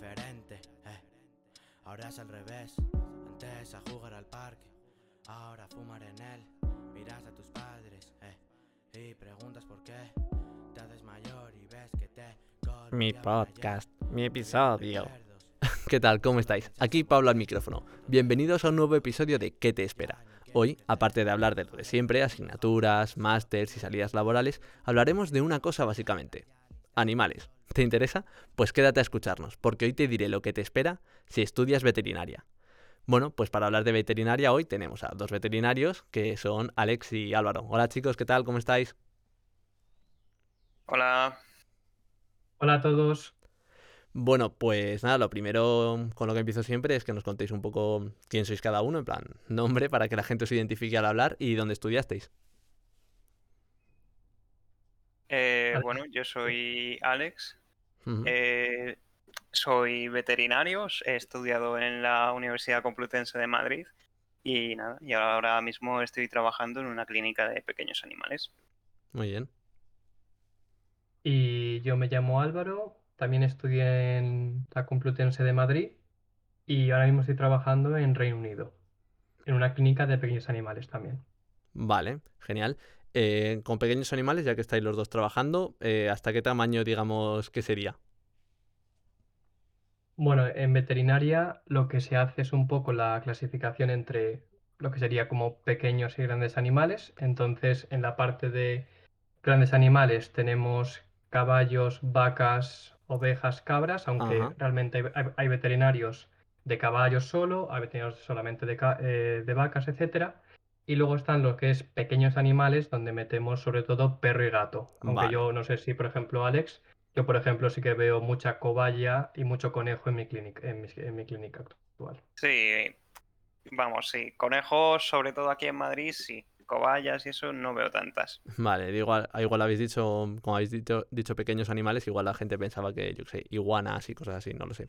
diferente. Eh. Ahora es al revés. Antes a jugar al parque, ahora a fumar en él. Miras a tus padres eh, y preguntas por qué. Te haces mayor y ves que te. Mi podcast, mi episodio. ¿Qué tal? ¿Cómo estáis? Aquí Pablo al micrófono. Bienvenidos a un nuevo episodio de ¿Qué te espera? Hoy, aparte de hablar de lo de siempre, asignaturas, másters y salidas laborales, hablaremos de una cosa básicamente. Animales. ¿Te interesa? Pues quédate a escucharnos, porque hoy te diré lo que te espera si estudias veterinaria. Bueno, pues para hablar de veterinaria hoy tenemos a dos veterinarios que son Alex y Álvaro. Hola chicos, ¿qué tal? ¿Cómo estáis? Hola, Hola a todos. Bueno, pues nada, lo primero con lo que empiezo siempre es que nos contéis un poco quién sois cada uno, en plan, nombre para que la gente os identifique al hablar y dónde estudiasteis. Eh, bueno, yo soy Alex, eh, soy veterinario, he estudiado en la Universidad Complutense de Madrid y nada, y ahora mismo estoy trabajando en una clínica de pequeños animales. Muy bien. Y yo me llamo Álvaro, también estudié en la Complutense de Madrid y ahora mismo estoy trabajando en Reino Unido, en una clínica de pequeños animales también. Vale, genial. Eh, con pequeños animales, ya que estáis los dos trabajando, eh, ¿hasta qué tamaño digamos que sería? Bueno, en veterinaria lo que se hace es un poco la clasificación entre lo que sería como pequeños y grandes animales. Entonces, en la parte de grandes animales tenemos caballos, vacas, ovejas, cabras, aunque Ajá. realmente hay, hay- hay veterinarios de caballos solo, hay veterinarios solamente de, eh, de vacas, etcétera. Y luego están los que es pequeños animales, donde metemos sobre todo perro y gato. Aunque Vale. yo no sé si, por ejemplo, Alex, yo por ejemplo sí que veo mucha cobaya y mucho conejo en mi clínica, en mi, en mi clínica actual. Sí, vamos, sí, conejos, sobre todo aquí en Madrid, sí, cobayas y eso no veo tantas. Vale, igual, igual habéis dicho, como habéis dicho, dicho pequeños animales, igual la gente pensaba que, yo qué sé, iguanas y cosas así, no lo sé.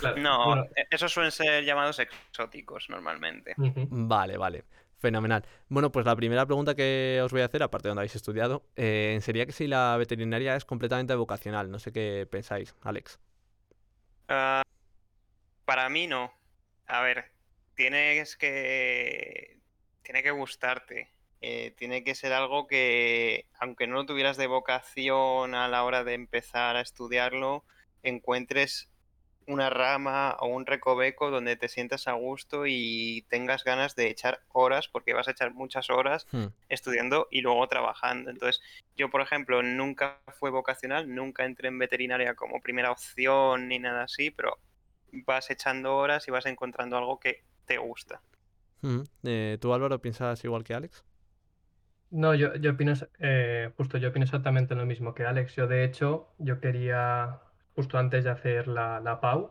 Claro, No, bueno, e- esos suelen ser llamados exóticos normalmente. Vale, vale. Fenomenal. Bueno, pues la primera pregunta que os voy a hacer, aparte de donde habéis estudiado, eh, sería que si la veterinaria es completamente vocacional. No sé qué pensáis, Alex. Ah, para mí no. A ver, tienes que. Tiene que gustarte. Eh, tiene que ser algo que, aunque no lo tuvieras de vocación a la hora de empezar a estudiarlo, encuentres una rama o un recoveco donde te sientas a gusto y tengas ganas de echar horas, porque vas a echar muchas horas Hmm, estudiando y luego trabajando. Entonces, yo, por ejemplo, nunca fue vocacional, nunca entré en veterinaria como primera opción ni nada así, pero vas echando horas y vas encontrando algo que te gusta. hmm. Eh, ¿tú, Álvaro, piensas igual que Alex? No, yo, yo opino, eh, justo yo opino exactamente lo mismo que Alex. Yo de hecho, yo quería, justo antes de hacer la, la PAU,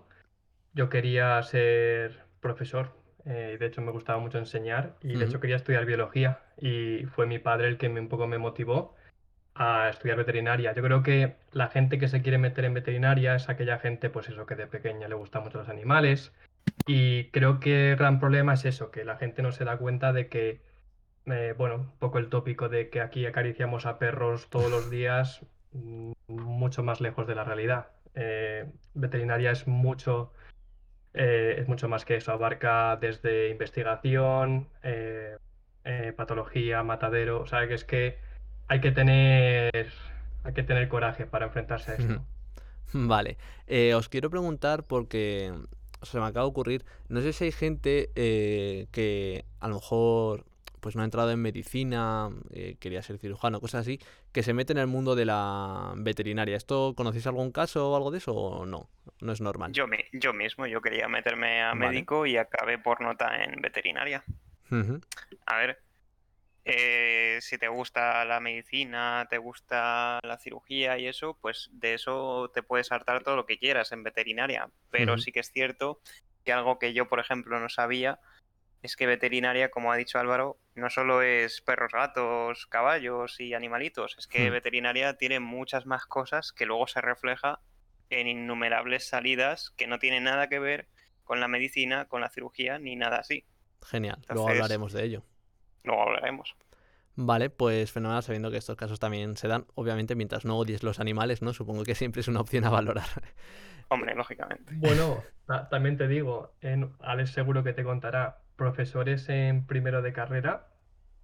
yo quería ser profesor. eh, de hecho me gustaba mucho enseñar y de hecho quería estudiar biología y fue mi padre el que me, un poco me motivó a estudiar veterinaria. Yo creo que la gente que se quiere meter en veterinaria es aquella gente, pues eso, que de pequeña le gustan mucho los animales. Y creo que el gran problema es eso, que la gente no se da cuenta de que, eh, bueno, un poco el tópico de que aquí acariciamos a perros todos los días, mm, mucho más lejos de la realidad. Eh, veterinaria es mucho, eh, es mucho más que eso, abarca desde investigación, eh, patología, matadero, o sea que es que hay que tener, hay que tener coraje para enfrentarse a esto. Vale. Os quiero preguntar porque se me acaba de ocurrir, no sé si hay gente que a lo mejor pues no ha entrado en medicina, eh, quería ser cirujano, cosas así, que se mete en el mundo de la veterinaria. ¿Esto conocéis algún caso o algo de eso o no? No es normal. Yo, mi- yo mismo, yo quería meterme a Vale. médico y acabé por nota en veterinaria. A ver, eh, si te gusta la medicina, te gusta la cirugía y eso, pues de eso te puedes hartar todo lo que quieras en veterinaria. Pero sí que es cierto que algo que yo, por ejemplo, no sabía es que veterinaria, como ha dicho Álvaro, no solo es perros, gatos, caballos y animalitos, es que Hmm. veterinaria tiene muchas más cosas que luego se refleja en innumerables salidas que no tienen nada que ver con la medicina, con la cirugía, ni nada así. Genial, luego hablaremos de ello. Luego hablaremos. Vale, pues fenomenal sabiendo que estos casos también se dan, obviamente mientras no odies los animales, ¿no? Supongo que siempre es una opción a valorar. Hombre, lógicamente. Bueno, también te digo, en, Alex seguro que te contará, profesores en primero de carrera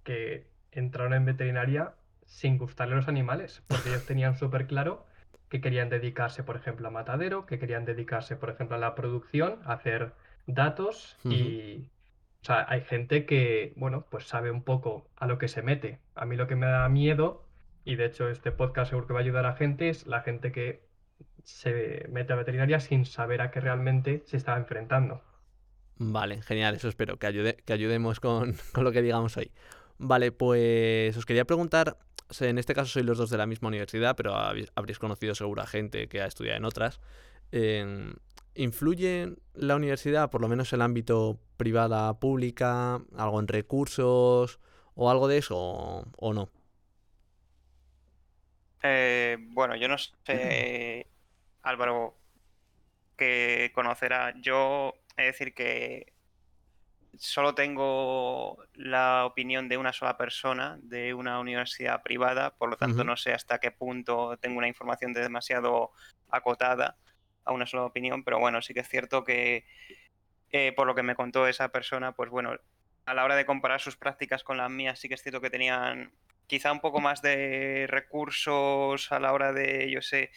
que entraron en veterinaria sin gustarle los animales, porque ellos tenían súper claro que querían dedicarse, por ejemplo, a matadero, que querían dedicarse, por ejemplo, a la producción, a hacer datos y... O sea, hay gente que, bueno, pues sabe un poco a lo que se mete. A mí lo que me da miedo, y de hecho este podcast seguro que va a ayudar a gente, es la gente que se mete a veterinaria sin saber a qué realmente se está enfrentando. Vale, genial, eso espero, que, ayude, que ayudemos con, con, lo que digamos hoy. Vale, pues os quería preguntar, en este caso sois los dos de la misma universidad, pero habréis conocido seguro a gente que ha estudiado en otras. ¿Influye la universidad, por lo menos el ámbito privada, pública, algo en recursos o algo de eso o, no? Eh, bueno, yo no sé, Álvaro, que conocerá. Yo he decir que solo tengo la opinión de una sola persona de una universidad privada, por lo tanto no sé hasta qué punto tengo una información demasiado acotada a una sola opinión, pero bueno, sí que es cierto que eh, por lo que me contó esa persona, pues bueno, a la hora de comparar sus prácticas con las mías, sí que es cierto que tenían quizá un poco más de recursos a la hora de, yo sé,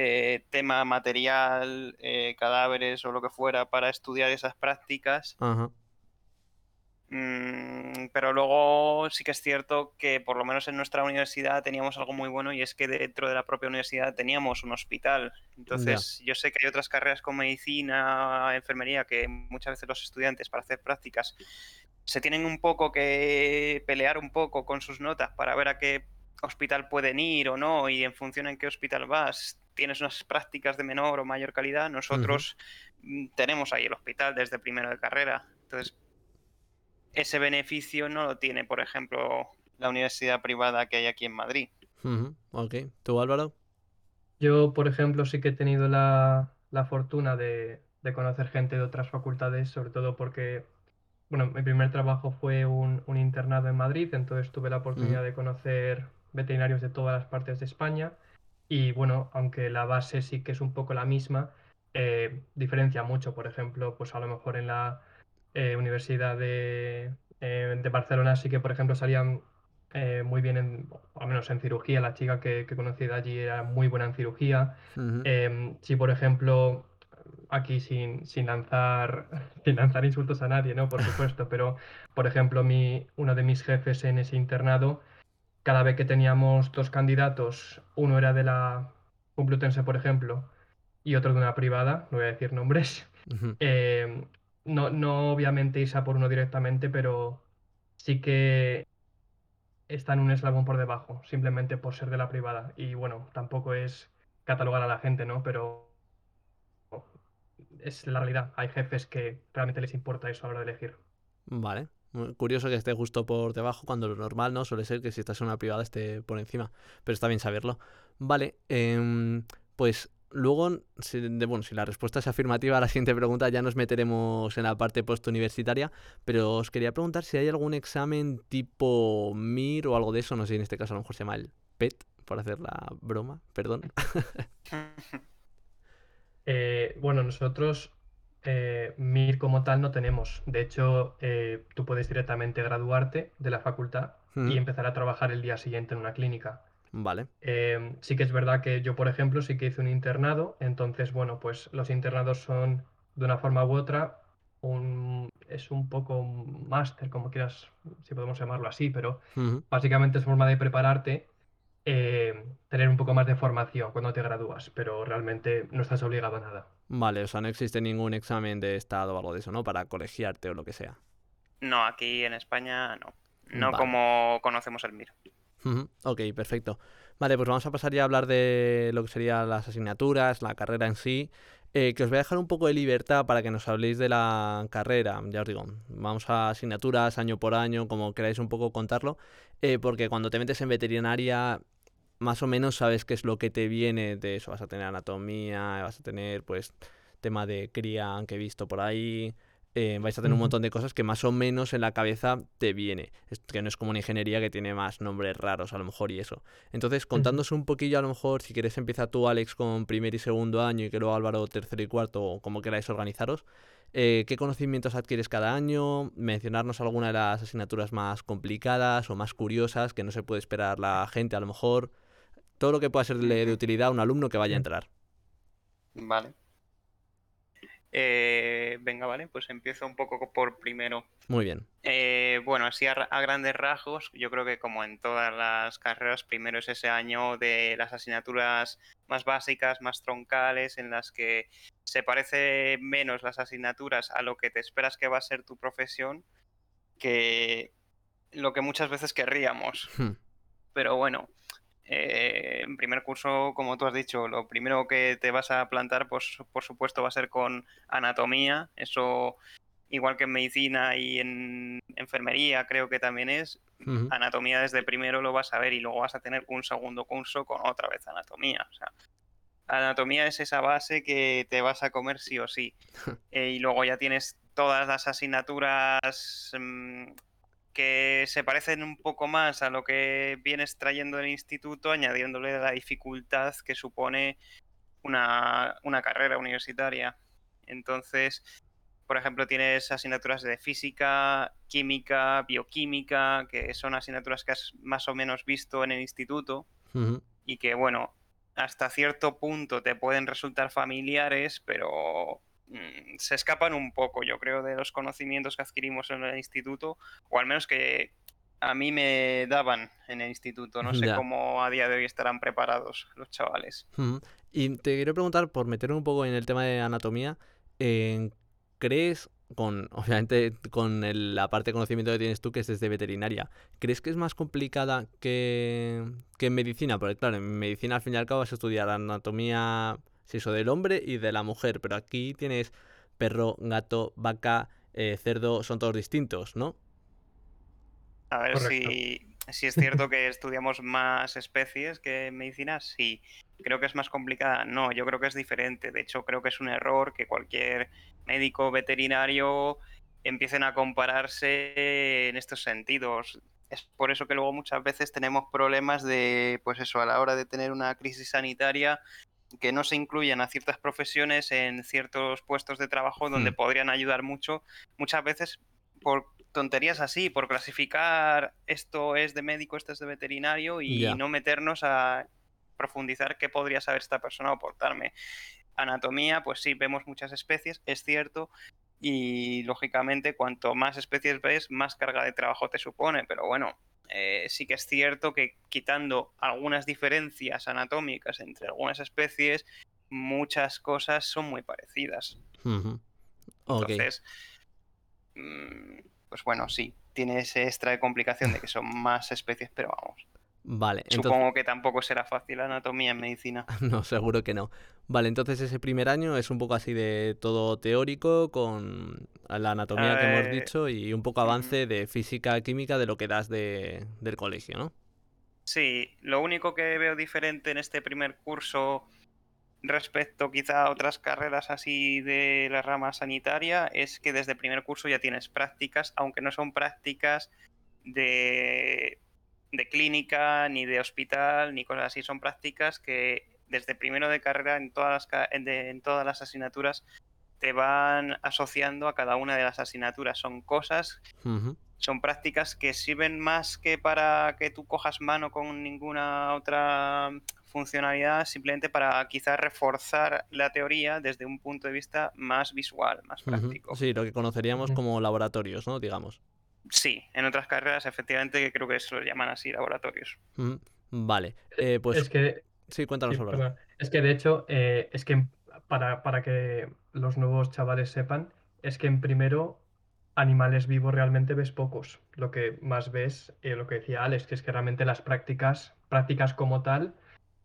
eh, tema material, eh, cadáveres o lo que fuera para estudiar esas prácticas. Mm, pero luego sí que es cierto que por lo menos en nuestra universidad teníamos algo muy bueno y es que dentro de la propia universidad teníamos un hospital. Entonces yo sé que hay otras carreras como medicina, enfermería, que muchas veces los estudiantes para hacer prácticas se tienen un poco que pelear un poco con sus notas para ver a qué hospital pueden ir o no y en función en qué hospital vas tienes unas prácticas de menor o mayor calidad. Nosotros mm, tenemos ahí el hospital desde primero de carrera. Entonces ese beneficio no lo tiene, por ejemplo, la universidad privada que hay aquí en Madrid. Ok. ¿Tú, Álvaro? Yo, por ejemplo, sí que he tenido la, fortuna de, conocer gente de otras facultades, sobre todo porque, bueno, mi primer trabajo fue un, internado en Madrid, entonces tuve la oportunidad de conocer veterinarios de todas las partes de España. Y bueno, aunque la base sí que es un poco la misma, eh, diferencia mucho. Por ejemplo, pues a lo mejor en la eh, Universidad eh, de, Barcelona sí que, por ejemplo, salían muy bien, en, al menos en cirugía. La chica que, que conocí de allí era muy buena en cirugía. Em, si, por ejemplo, aquí sin, sin, lanzar, sin lanzar insultos a nadie, ¿no? Por supuesto, pero, por ejemplo, mi, uno de mis jefes en ese internado, cada vez que teníamos dos candidatos, uno era de la Complutense, por ejemplo, y otro de una privada, no voy a decir nombres, no, no obviamente irse a por uno directamente, pero sí que está en un eslabón por debajo, simplemente por ser de la privada. Y bueno, tampoco es catalogar a la gente, ¿no? Pero es la realidad. Hay jefes que realmente les importa eso a la hora de elegir. Vale. Curioso que esté justo por debajo, cuando lo normal no suele ser que si estás en una privada esté por encima. Pero está bien saberlo. Vale, em, pues Luego, si, bueno, si la respuesta es afirmativa a la siguiente pregunta, ya nos meteremos en la parte postuniversitaria, pero os quería preguntar si hay algún examen tipo MIR o algo de eso, no sé, en este caso a lo mejor se llama el PET, por hacer la broma, perdón. Eh, bueno, nosotros eh, MIR como tal no tenemos. De hecho, eh, tú puedes directamente graduarte de la facultad y empezar a trabajar el día siguiente en una clínica. Vale. Em, sí que es verdad que yo, por ejemplo, sí que hice un internado, entonces, bueno, pues los internados son de una forma u otra un, es un poco un máster, como quieras, si podemos llamarlo así, pero básicamente es forma de prepararte, eh, tener un poco más de formación cuando te gradúas, pero realmente no estás obligado a nada. Vale, o sea, no existe ningún examen de estado o algo de eso, ¿no? Para colegiarte o lo que sea. No, aquí en España no. No como conocemos el MIR. Ok, perfecto. Vale, pues vamos a pasar ya a hablar de lo que serían las asignaturas, la carrera en sí. Eh, que os voy a dejar un poco de libertad para que nos habléis de la carrera. Ya os digo, vamos a asignaturas año por año, como queráis un poco contarlo. Eh, porque cuando te metes en veterinaria, más o menos sabes qué es lo que te viene de eso. Vas a tener anatomía, vas a tener, pues, tema de cría que he visto por ahí. eh, vais a tener un montón de cosas que más o menos en la cabeza te viene. Es que no es como una ingeniería que tiene más nombres raros a lo mejor y eso. Entonces, contándose un poquillo a lo mejor, si quieres empieza tú, Alex, con primer y segundo año y que luego Álvaro tercero y cuarto, o como queráis organizaros. eh, ¿Qué conocimientos adquieres cada año? Mencionarnos alguna de las asignaturas más complicadas o más curiosas que no se puede esperar la gente a lo mejor. Todo lo que pueda serle de utilidad a un alumno que vaya a entrar. Vale. Eh, venga, vale, pues empiezo un poco por primero. Muy bien. Eh, bueno, así a, ra- a grandes rasgos, yo creo que como en todas las carreras, primero es ese año de las asignaturas más básicas, más troncales, en las que se parece menos las asignaturas a lo que te esperas que va a ser tu profesión que lo que muchas veces querríamos. Hmm. Pero bueno, eh, en primer curso, como tú has dicho, lo primero que te vas a plantar, pues por supuesto, va a ser con anatomía. Eso, igual que en medicina y en enfermería, creo que también es. Anatomía desde primero lo vas a ver y luego vas a tener un segundo curso con otra vez anatomía. O sea, anatomía es esa base que te vas a comer sí o sí. Eh, y luego ya tienes todas las asignaturas mm, que se parecen un poco más a lo que vienes trayendo del instituto, añadiéndole la dificultad que supone una, una carrera universitaria. Entonces, por ejemplo, tienes asignaturas de física, química, bioquímica, que son asignaturas que has más o menos visto en el instituto y que, bueno, hasta cierto punto te pueden resultar familiares, pero se escapan un poco, yo creo, de los conocimientos que adquirimos en el instituto, o al menos que a mí me daban en el instituto. No sé Ya. cómo a día de hoy estarán preparados los chavales. Y te quiero preguntar, por meterme un poco en el tema de anatomía, eh, ¿crees, con obviamente con el- la parte de conocimiento que tienes tú, que es desde veterinaria, ¿crees que es más complicada que, que en medicina? Porque claro, en medicina al fin y al cabo vas a estudiar anatomía, si eso, del hombre y de la mujer, pero aquí tienes perro, gato, vaca, eh, cerdo, son todos distintos, ¿no? A ver si, si es cierto que estudiamos más especies que en medicina, sí. Creo que es más complicada. No, yo creo que es diferente. De hecho, creo que es un error que cualquier médico veterinario empiecen a compararse en estos sentidos. Es por eso que luego muchas veces tenemos problemas de, pues eso, a la hora de tener una crisis sanitaria, que no se incluyen a ciertas profesiones en ciertos puestos de trabajo donde Hmm. podrían ayudar mucho. Muchas veces por tonterías así, por clasificar esto es de médico, esto es de veterinario y no meternos a profundizar qué podría saber esta persona o aportarme. Anatomía, pues sí, vemos muchas especies, es cierto, y lógicamente cuanto más especies ves, más carga de trabajo te supone, pero bueno, eh, sí que es cierto que quitando algunas diferencias anatómicas entre algunas especies, muchas cosas son muy parecidas. Entonces, mm, pues bueno, sí, tiene ese extra de complicación de que son más especies, pero vamos. Vale, entonces... Supongo que tampoco será fácil anatomía en medicina. No, seguro que no. Vale, entonces ese primer año es un poco así de todo teórico, con la anatomía que hemos Eh, dicho y un poco avance de física, química de lo que das de, del colegio, ¿no? Sí, lo único que veo diferente en este primer curso respecto quizá a otras carreras así de la rama sanitaria es que desde el primer curso ya tienes prácticas, aunque no son prácticas de, de clínica, ni de hospital, ni cosas así, son prácticas que desde primero de carrera en todas las, ca- en de- en todas las asignaturas te van asociando a cada una de las asignaturas. Son cosas son prácticas que sirven más que para que tú cojas mano con ninguna otra funcionalidad, simplemente para quizás reforzar la teoría desde un punto de vista más visual, más práctico. Sí, lo que conoceríamos como laboratorios, ¿no? Digamos. Sí, en otras carreras efectivamente creo que se los llaman así laboratorios. Ujú. Vale, eh, pues Es que sí, cuéntanos, Sí, Álvaro. Es que de hecho, eh, es que para, para que los nuevos chavales sepan, es que en primero animales vivos realmente ves pocos. Lo que más ves, eh, lo que decía Alex, que es que realmente las prácticas, prácticas como tal,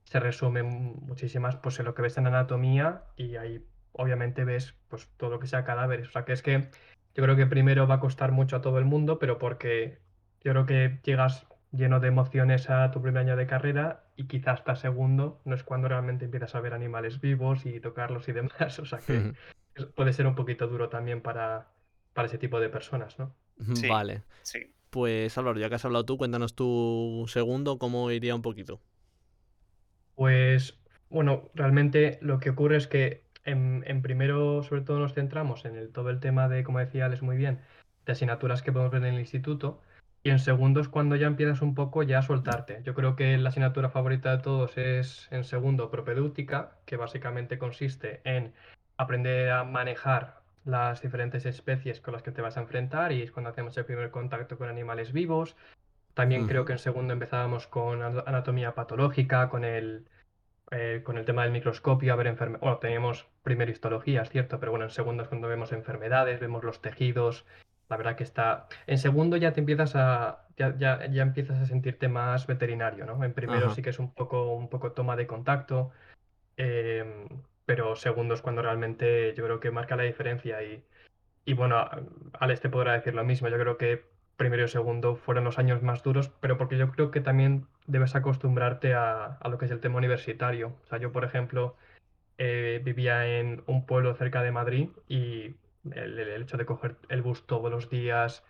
se resumen muchísimas pues en lo que ves en anatomía y ahí obviamente ves pues todo lo que sea cadáveres. O sea que es que yo creo que primero va a costar mucho a todo el mundo, pero porque yo creo que llegas lleno de emociones a tu primer año de carrera y quizás hasta segundo no es cuando realmente empiezas a ver animales vivos y tocarlos y demás. O sea que puede ser un poquito duro también para, para ese tipo de personas, ¿no? Sí. Vale. Sí. Pues Álvaro, ya que has hablado tú, cuéntanos tu segundo, cómo iría un poquito. Pues bueno, realmente lo que ocurre es que en, en primero sobre todo nos centramos en el, todo el tema de, como decía Alex muy bien, de asignaturas que podemos ver en el instituto y en segundo es cuando ya empiezas un poco ya a soltarte. Yo creo que la asignatura favorita de todos es en segundo propedéutica, que básicamente consiste en aprender a manejar las diferentes especies con las que te vas a enfrentar y es cuando hacemos el primer contacto con animales vivos. También creo que en segundo empezábamos con ana- anatomía patológica, con el, eh, con el tema del microscopio, a ver enfermedades. Bueno, teníamos primero histología, es cierto, pero bueno, en segundo es cuando vemos enfermedades, vemos los tejidos. La verdad que está. En segundo ya te empiezas a. Ya, ya, ya empiezas a sentirte más veterinario, ¿no? En primero Ajá. sí que es un poco, un poco toma de contacto. em, pero segundo es cuando realmente yo creo que marca la diferencia. Y, y bueno, Alex te podrá decir lo mismo. Yo creo que primero y segundo fueron los años más duros, pero porque yo creo que también debes acostumbrarte a, a lo que es el tema universitario. O sea, yo, por ejemplo, eh, vivía en un pueblo cerca de Madrid y el, el hecho de coger el bus todos los días,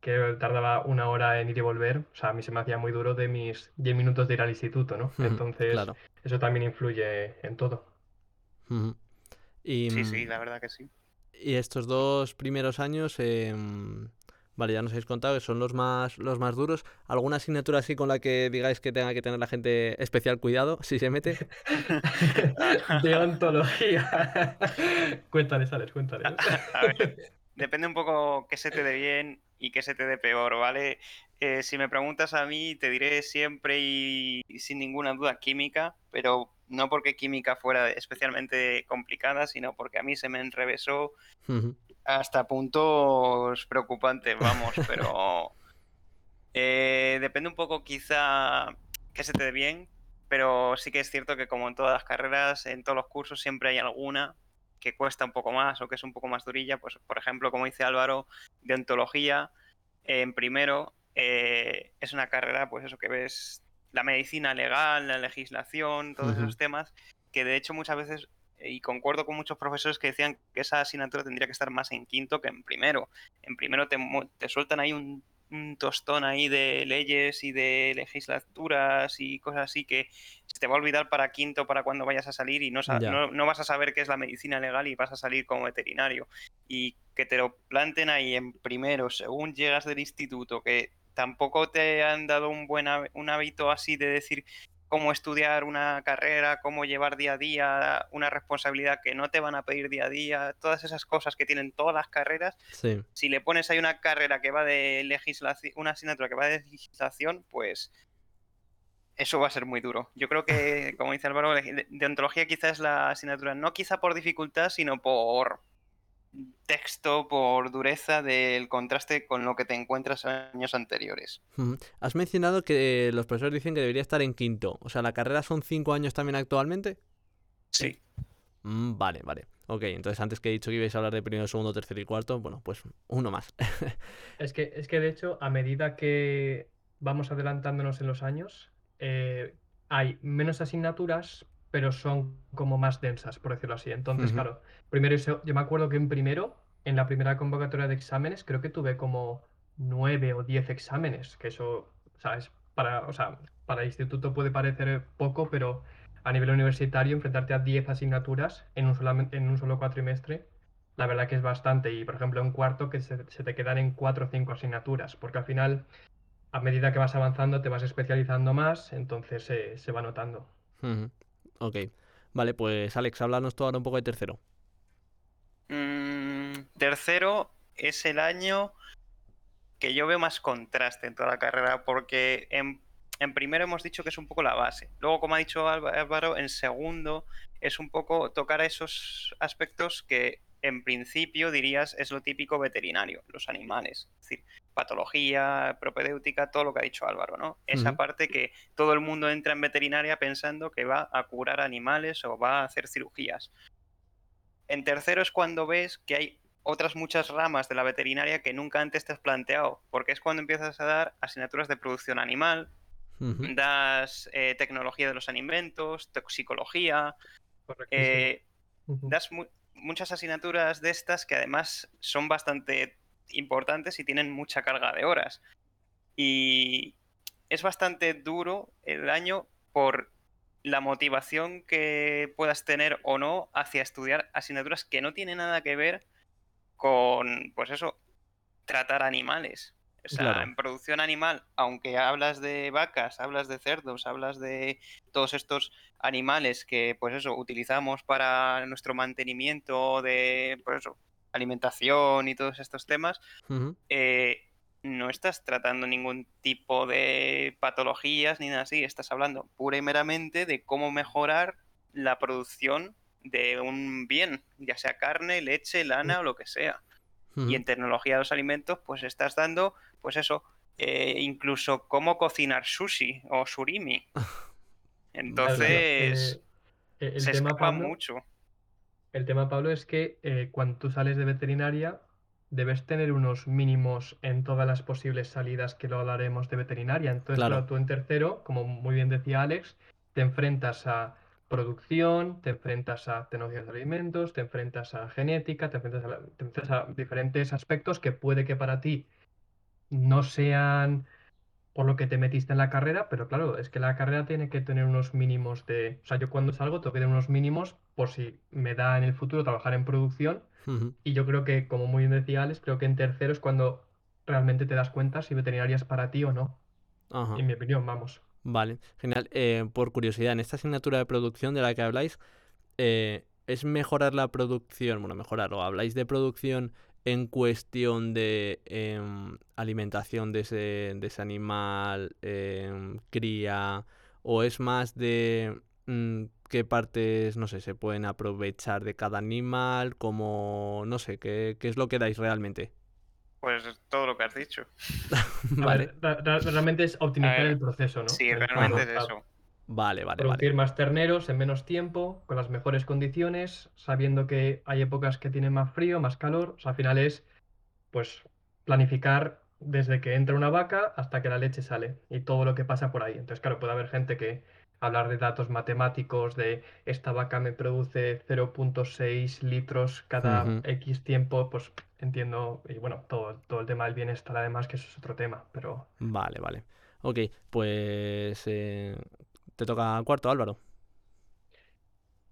que tardaba una hora en ir y volver, o sea, a mí se me hacía muy duro de mis 10 minutos de ir al instituto, ¿no? Entonces, Claro. eso también influye en todo. Y, Sí, sí, mm, la verdad que sí. y estos dos primeros años, em, vale, ya nos habéis contado que son los más, los más duros. ¿Alguna asignatura así con la que digáis que tenga que tener la gente especial cuidado si se mete? Deontología. Cuéntales, Alex, cuéntales. A ver, depende un poco qué se te dé bien y qué se te dé peor, ¿vale? Eh, si me preguntas a mí, te diré siempre y, y sin ninguna duda química, pero no porque química fuera especialmente complicada, sino porque a mí se me enrevesó Ujú. Hasta puntos preocupantes, vamos, pero eh, depende un poco quizá que se te dé bien, pero sí que es cierto que como en todas las carreras, en todos los cursos siempre hay alguna que cuesta un poco más o que es un poco más durilla, pues por ejemplo, como dice Álvaro, deontología en primero eh, es una carrera, pues eso que ves la medicina legal, la legislación, todos Ujú. esos temas, que de hecho muchas veces y concuerdo con muchos profesores que decían que esa asignatura tendría que estar más en quinto que en primero. En primero te, te sueltan ahí un, un tostón ahí de leyes y de legislaturas y cosas así que se te va a olvidar para quinto, para cuando vayas a salir y no, no, no vas a saber qué es la medicina legal y vas a salir como veterinario. Y que te lo planten ahí en primero, según llegas del instituto, que tampoco te han dado un buen un hábito así de decir cómo estudiar una carrera, cómo llevar día a día una responsabilidad que no te van a pedir día a día, todas esas cosas que tienen todas las carreras, Sí. si le pones ahí una carrera que va de legislación, una asignatura que va de legislación, pues eso va a ser muy duro. Yo creo que, como dice Álvaro, de- deontología quizás es la asignatura, no quizá por dificultad, sino por texto, por dureza del contraste con lo que te encuentras en años anteriores. Has mencionado que los profesores dicen que debería estar en quinto. O sea, ¿la carrera son cinco años también actualmente? Sí. Mm, vale, vale. Ok, entonces antes que he dicho que ibais a hablar de primero, segundo, tercero y cuarto, bueno, pues uno más. Es que, es que de hecho, a medida que vamos adelantándonos en los años, eh, hay menos asignaturas, pero son como más densas, por decirlo así. Entonces, Ujú. claro, primero yo me acuerdo que en primero, en la primera convocatoria de exámenes, creo que tuve como nueve o diez exámenes, que eso, ¿sabes? Para, o sea, para el instituto puede parecer poco, pero a nivel universitario, enfrentarte a 10 asignaturas en un, solam- en un solo cuatrimestre, la verdad que es bastante. Y por ejemplo, en cuarto que se, se te quedan en cuatro o cinco asignaturas, porque al final, a medida que vas avanzando, te vas especializando más, entonces se- se va notando. Ujú. Ok. Vale, pues Alex, háblanos tú ahora un poco de tercero. Mm, tercero es el año que yo veo más contraste en toda la carrera, porque en, en primero hemos dicho que es un poco la base. Luego, como ha dicho Álva- Álvaro, en segundo es un poco tocar esos aspectos que en principio dirías es lo típico veterinario, los animales. Es decir, patología, propedéutica, todo lo que ha dicho Álvaro, ¿no? Esa parte que todo el mundo entra en veterinaria pensando que va a curar animales o va a hacer cirugías. En tercero es cuando ves que hay otras muchas ramas de la veterinaria que nunca antes te has planteado, porque es cuando empiezas a dar asignaturas de producción animal, das eh, tecnología de los alimentos, toxicología, eh, das mu- muchas asignaturas de estas que además son bastante importantes y tienen mucha carga de horas. Y es bastante duro el año por la motivación que puedas tener o no hacia estudiar asignaturas que no tienen nada que ver con, pues eso, tratar animales. O sea, Claro. en producción animal, aunque hablas de vacas, hablas de cerdos, hablas de todos estos animales que, pues eso, utilizamos para nuestro mantenimiento de, pues eso, alimentación y todos estos temas, eh, no estás tratando ningún tipo de patologías ni nada así, estás hablando pura y meramente de cómo mejorar la producción de un bien, ya sea carne, leche, lana o lo que sea. Y en tecnología de los alimentos, pues estás dando, pues eso, eh, incluso cómo cocinar sushi o surimi. Claro, claro, Entonces, eh, el se tema, escapa Pablo, mucho. El tema, Pablo, es que eh, cuando tú sales de veterinaria debes tener unos mínimos en todas las posibles salidas que lo hablaremos de veterinaria. Entonces, Claro. claro, tú en tercero, como muy bien decía Alex, te enfrentas a producción, te enfrentas a tecnologías de alimentos, te enfrentas a genética, te enfrentas a, la- te enfrentas a diferentes aspectos que puede que para ti no sean por lo que te metiste en la carrera, pero claro, es que la carrera tiene que tener unos mínimos de... O sea, yo cuando salgo tengo que tener unos mínimos por si me da en el futuro trabajar en producción y yo creo que, como muy bien decía Alex, creo que en tercero es cuando realmente te das cuenta si veterinaria es para ti o no. Ajá. En mi opinión, vamos. Vale, genial. Eh, por curiosidad, en esta asignatura de producción de la que habláis, eh, ¿es mejorar la producción? Bueno, mejorar, o habláis de producción en cuestión de em, alimentación de ese, de ese animal, em, cría, o es más de qué partes, no sé, se pueden aprovechar de cada animal, como, no sé, qué, qué es lo que dais realmente? Pues todo lo que has dicho. Vale, ver, realmente es optimizar ver, el proceso, ¿no? Sí, El- realmente es eso. vale, vale, vale. Producir más terneros en menos tiempo, con las mejores condiciones, sabiendo que hay épocas que tienen más frío, más calor. O sea, al final es, pues, planificar desde que entra una vaca hasta que la leche sale y todo lo que pasa por ahí. Entonces, claro, puede haber gente que hablar de datos matemáticos, de esta vaca me produce 0.6 litros cada. X tiempo, pues entiendo, y bueno, todo, todo el tema del bienestar además, que eso es otro tema, pero... Vale, vale. Ok, pues eh, te toca cuarto, Álvaro.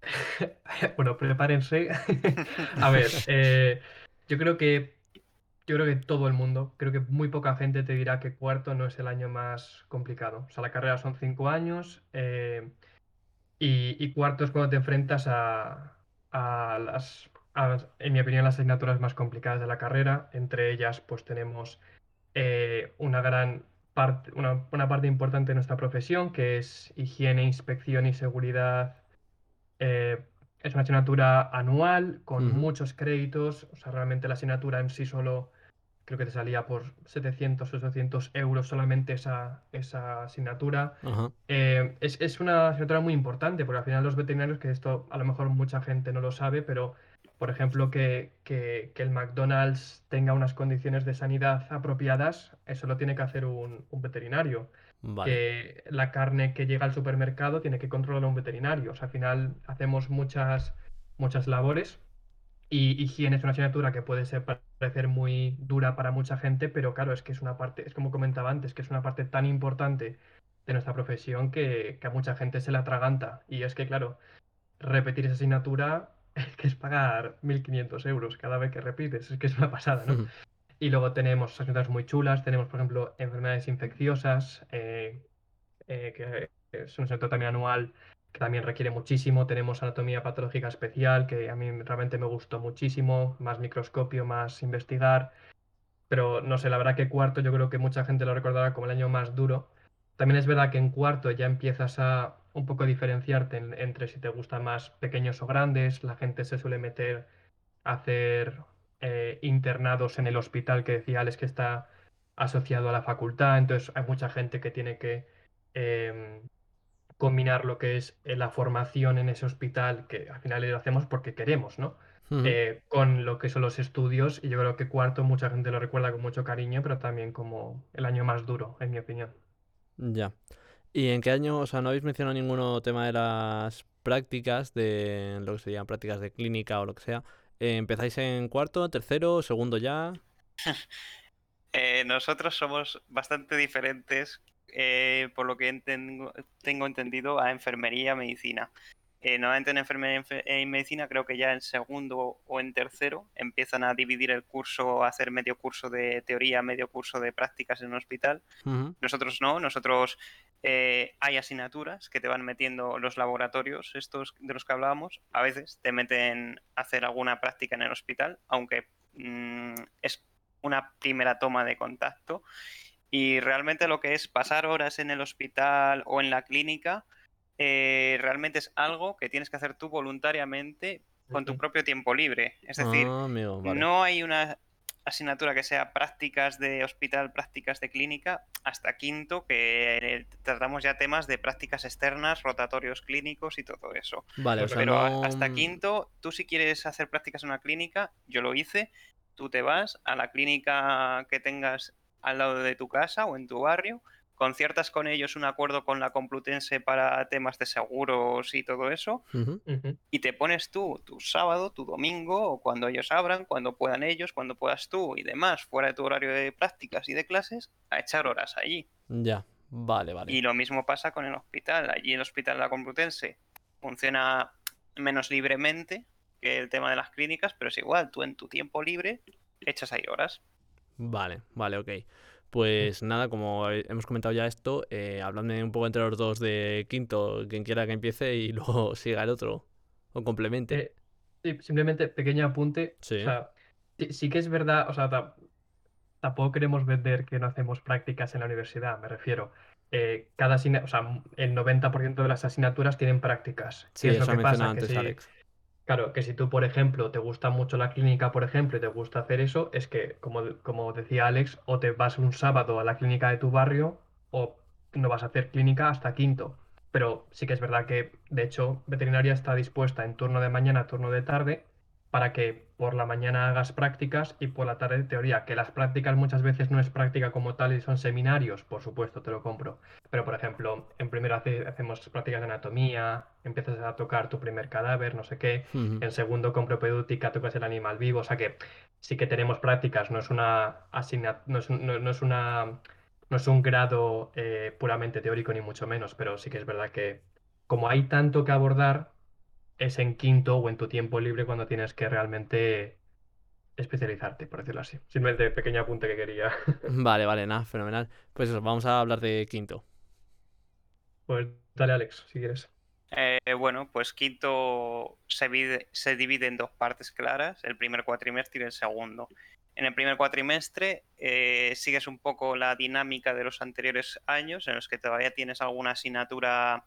Bueno, prepárense. A ver, eh, yo creo que yo creo que todo el mundo, creo que muy poca gente te dirá que cuarto no es el año más complicado. O sea, la carrera son cinco años eh, y, y cuarto es cuando te enfrentas a, a las, a, en mi opinión, las asignaturas más complicadas de la carrera. Entre ellas, pues tenemos eh, una gran parte, una, una parte importante de nuestra profesión, que es higiene, inspección y seguridad eh, es una asignatura anual con muchos créditos. O sea, realmente la asignatura en sí solo creo que te salía por 700 o 800 euros solamente esa, esa asignatura. Eh, es, es una asignatura muy importante porque al final los veterinarios, que esto a lo mejor mucha gente no lo sabe, pero por ejemplo que, que- que el McDonald's tenga unas condiciones de sanidad apropiadas, eso lo tiene que hacer un, un veterinario Vale. que la carne que llega al supermercado tiene que controlar un veterinario. O sea, al final hacemos muchas, muchas labores y higiene es una asignatura que puede ser parecer muy dura para mucha gente, pero claro, es que es una parte, es como comentaba antes, que es una parte tan importante de nuestra profesión que, que a mucha gente se la atraganta. Y es que, claro, repetir esa asignatura es que es pagar 1.500 euros cada vez que repites, es que es una pasada, ¿no? Y luego tenemos asignaturas muy chulas, tenemos, por ejemplo, enfermedades infecciosas, eh, eh, que es un sector también anual que también requiere muchísimo. Tenemos anatomía patológica especial, que a mí realmente me gustó muchísimo, más microscopio, más investigar. Pero no sé, la verdad que cuarto yo creo que mucha gente lo recordará como el año más duro. También es verdad que en cuarto ya empiezas a un poco diferenciarte en- entre si te gustan más pequeños o grandes. La gente se suele meter a hacer eh, internados en el hospital que decía Alex que está asociado a la facultad. Entonces hay mucha gente que tiene que em, combinar lo que es eh, la formación en ese hospital, que al final lo hacemos porque queremos, ¿no? Eh, con lo que son los estudios. Y yo creo que cuarto mucha gente lo recuerda con mucho cariño, pero también como el año más duro, en mi opinión. Ya. ¿Y en qué año, o sea, no habéis mencionado ninguno tema de las prácticas, de lo que serían prácticas de clínica o lo que sea? Eh, ¿empezáis en cuarto, tercero, segundo ya? Eh, nosotros somos bastante diferentes, eh, por lo que tengo entendido, a enfermería, medicina. Eh, normalmente en enfermería y medicina creo que ya en segundo o en tercero empiezan a dividir el curso, a hacer medio curso de teoría, medio curso de prácticas en un hospital. Nosotros no, nosotros eh, hay asignaturas que te van metiendo los laboratorios, estos de los que hablábamos, a veces te meten a hacer alguna práctica en el hospital, aunque mm, es una primera toma de contacto. Y realmente lo que es pasar horas en el hospital o en la clínica, eh, realmente es algo que tienes que hacer tú voluntariamente con tu propio tiempo libre. Es decir, Ah, amigo, vale. no hay una asignatura que sea prácticas de hospital, prácticas de clínica, hasta quinto, que eh, tratamos ya temas de prácticas externas, rotatorios clínicos y todo eso. Vale, o sea, Pero no... hasta quinto, tú si quieres hacer prácticas en una clínica, yo lo hice, tú te vas a la clínica que tengas al lado de tu casa o en tu barrio, conciertas con ellos un acuerdo con la Complutense para temas de seguros y todo eso, y te pones tú tu sábado, tu domingo, o cuando ellos abran, cuando puedan ellos, cuando puedas tú y demás, fuera de tu horario de prácticas y de clases, a echar horas allí. Ya, vale, vale. Y lo mismo pasa con el hospital. Allí el hospital de la Complutense funciona menos libremente que el tema de las clínicas, pero es igual, tú en tu tiempo libre echas ahí horas. Vale, vale, ok. Pues nada, como he- hemos comentado ya esto, eh, habladme un poco entre los dos de quinto, quien quiera que empiece y luego siga el otro, o complemente. Eh, sí, simplemente pequeño apunte. Sí. O sea, sí, sí que es verdad, o sea, ta- tampoco queremos vender que no hacemos prácticas en la universidad, me refiero. Eh, cada o sea, el 90% de las asignaturas tienen prácticas. ¿Qué Sí, es lo eso ha que pasa? mencionado Que antes si- Alex. Claro, que si tú, por ejemplo, te gusta mucho la clínica, por ejemplo, y te gusta hacer eso, es que, como, como decía Alex, o te vas un sábado a la clínica de tu barrio o no vas a hacer clínica hasta quinto. Pero sí que es verdad que, de hecho, veterinaria está dispuesta en turno de mañana, turno de tarde, para que por la mañana hagas prácticas y por la tarde teoría. Que las prácticas muchas veces no es práctica como tal y son seminarios, por supuesto, te lo compro. Pero, por ejemplo, en primero hace- hacemos prácticas de anatomía, empiezas a tocar tu primer cadáver, no sé qué. En segundo, con propedéutica, tocas el animal vivo. O sea que sí que tenemos prácticas, no es una asigna- no es, un- no- no es una, no es un grado eh, puramente teórico, ni mucho menos, pero sí que es verdad que como hay tanto que abordar, es en quinto o en tu tiempo libre cuando tienes que realmente especializarte, por decirlo así. Simplemente pequeño apunte que quería. Vale, vale, nada, fenomenal. Pues eso, vamos a hablar de quinto. Pues dale, Alex, si quieres. Eh, bueno, pues quinto se divide, se divide en dos partes claras, el primer cuatrimestre y el segundo. En el primer cuatrimestre eh, sigues un poco la dinámica de los anteriores años, en los que todavía tienes alguna asignatura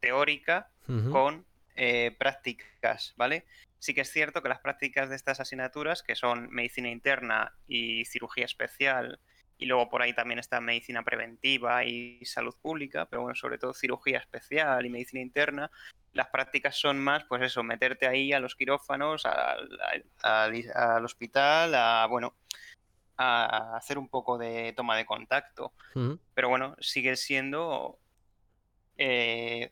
teórica con eh, prácticas, ¿vale? Sí que es cierto que las prácticas de estas asignaturas, que son medicina interna y cirugía especial, y luego por ahí también está medicina preventiva y salud pública, pero bueno, sobre todo cirugía especial y medicina interna, las prácticas son más, pues eso, meterte ahí a los quirófanos, al, al- al- al hospital, a, bueno, a hacer un poco de toma de contacto pero bueno, sigue siendo eh,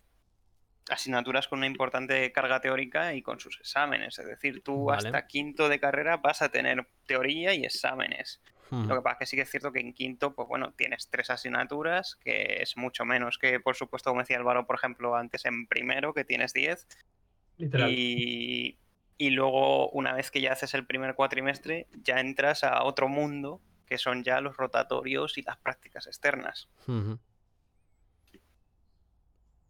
asignaturas con una importante carga teórica y con sus exámenes. Es decir, tú Vale. hasta quinto de carrera vas a tener teoría y exámenes. Ujú. Lo que pasa es que sí que es cierto que en quinto, pues bueno, tienes tres asignaturas, que es mucho menos que, por supuesto, como decía Álvaro, por ejemplo, antes en primero, que tienes 10. Literal. Y, y luego, una vez que ya haces el primer cuatrimestre, ya entras a otro mundo, que son ya los rotatorios y las prácticas externas. Que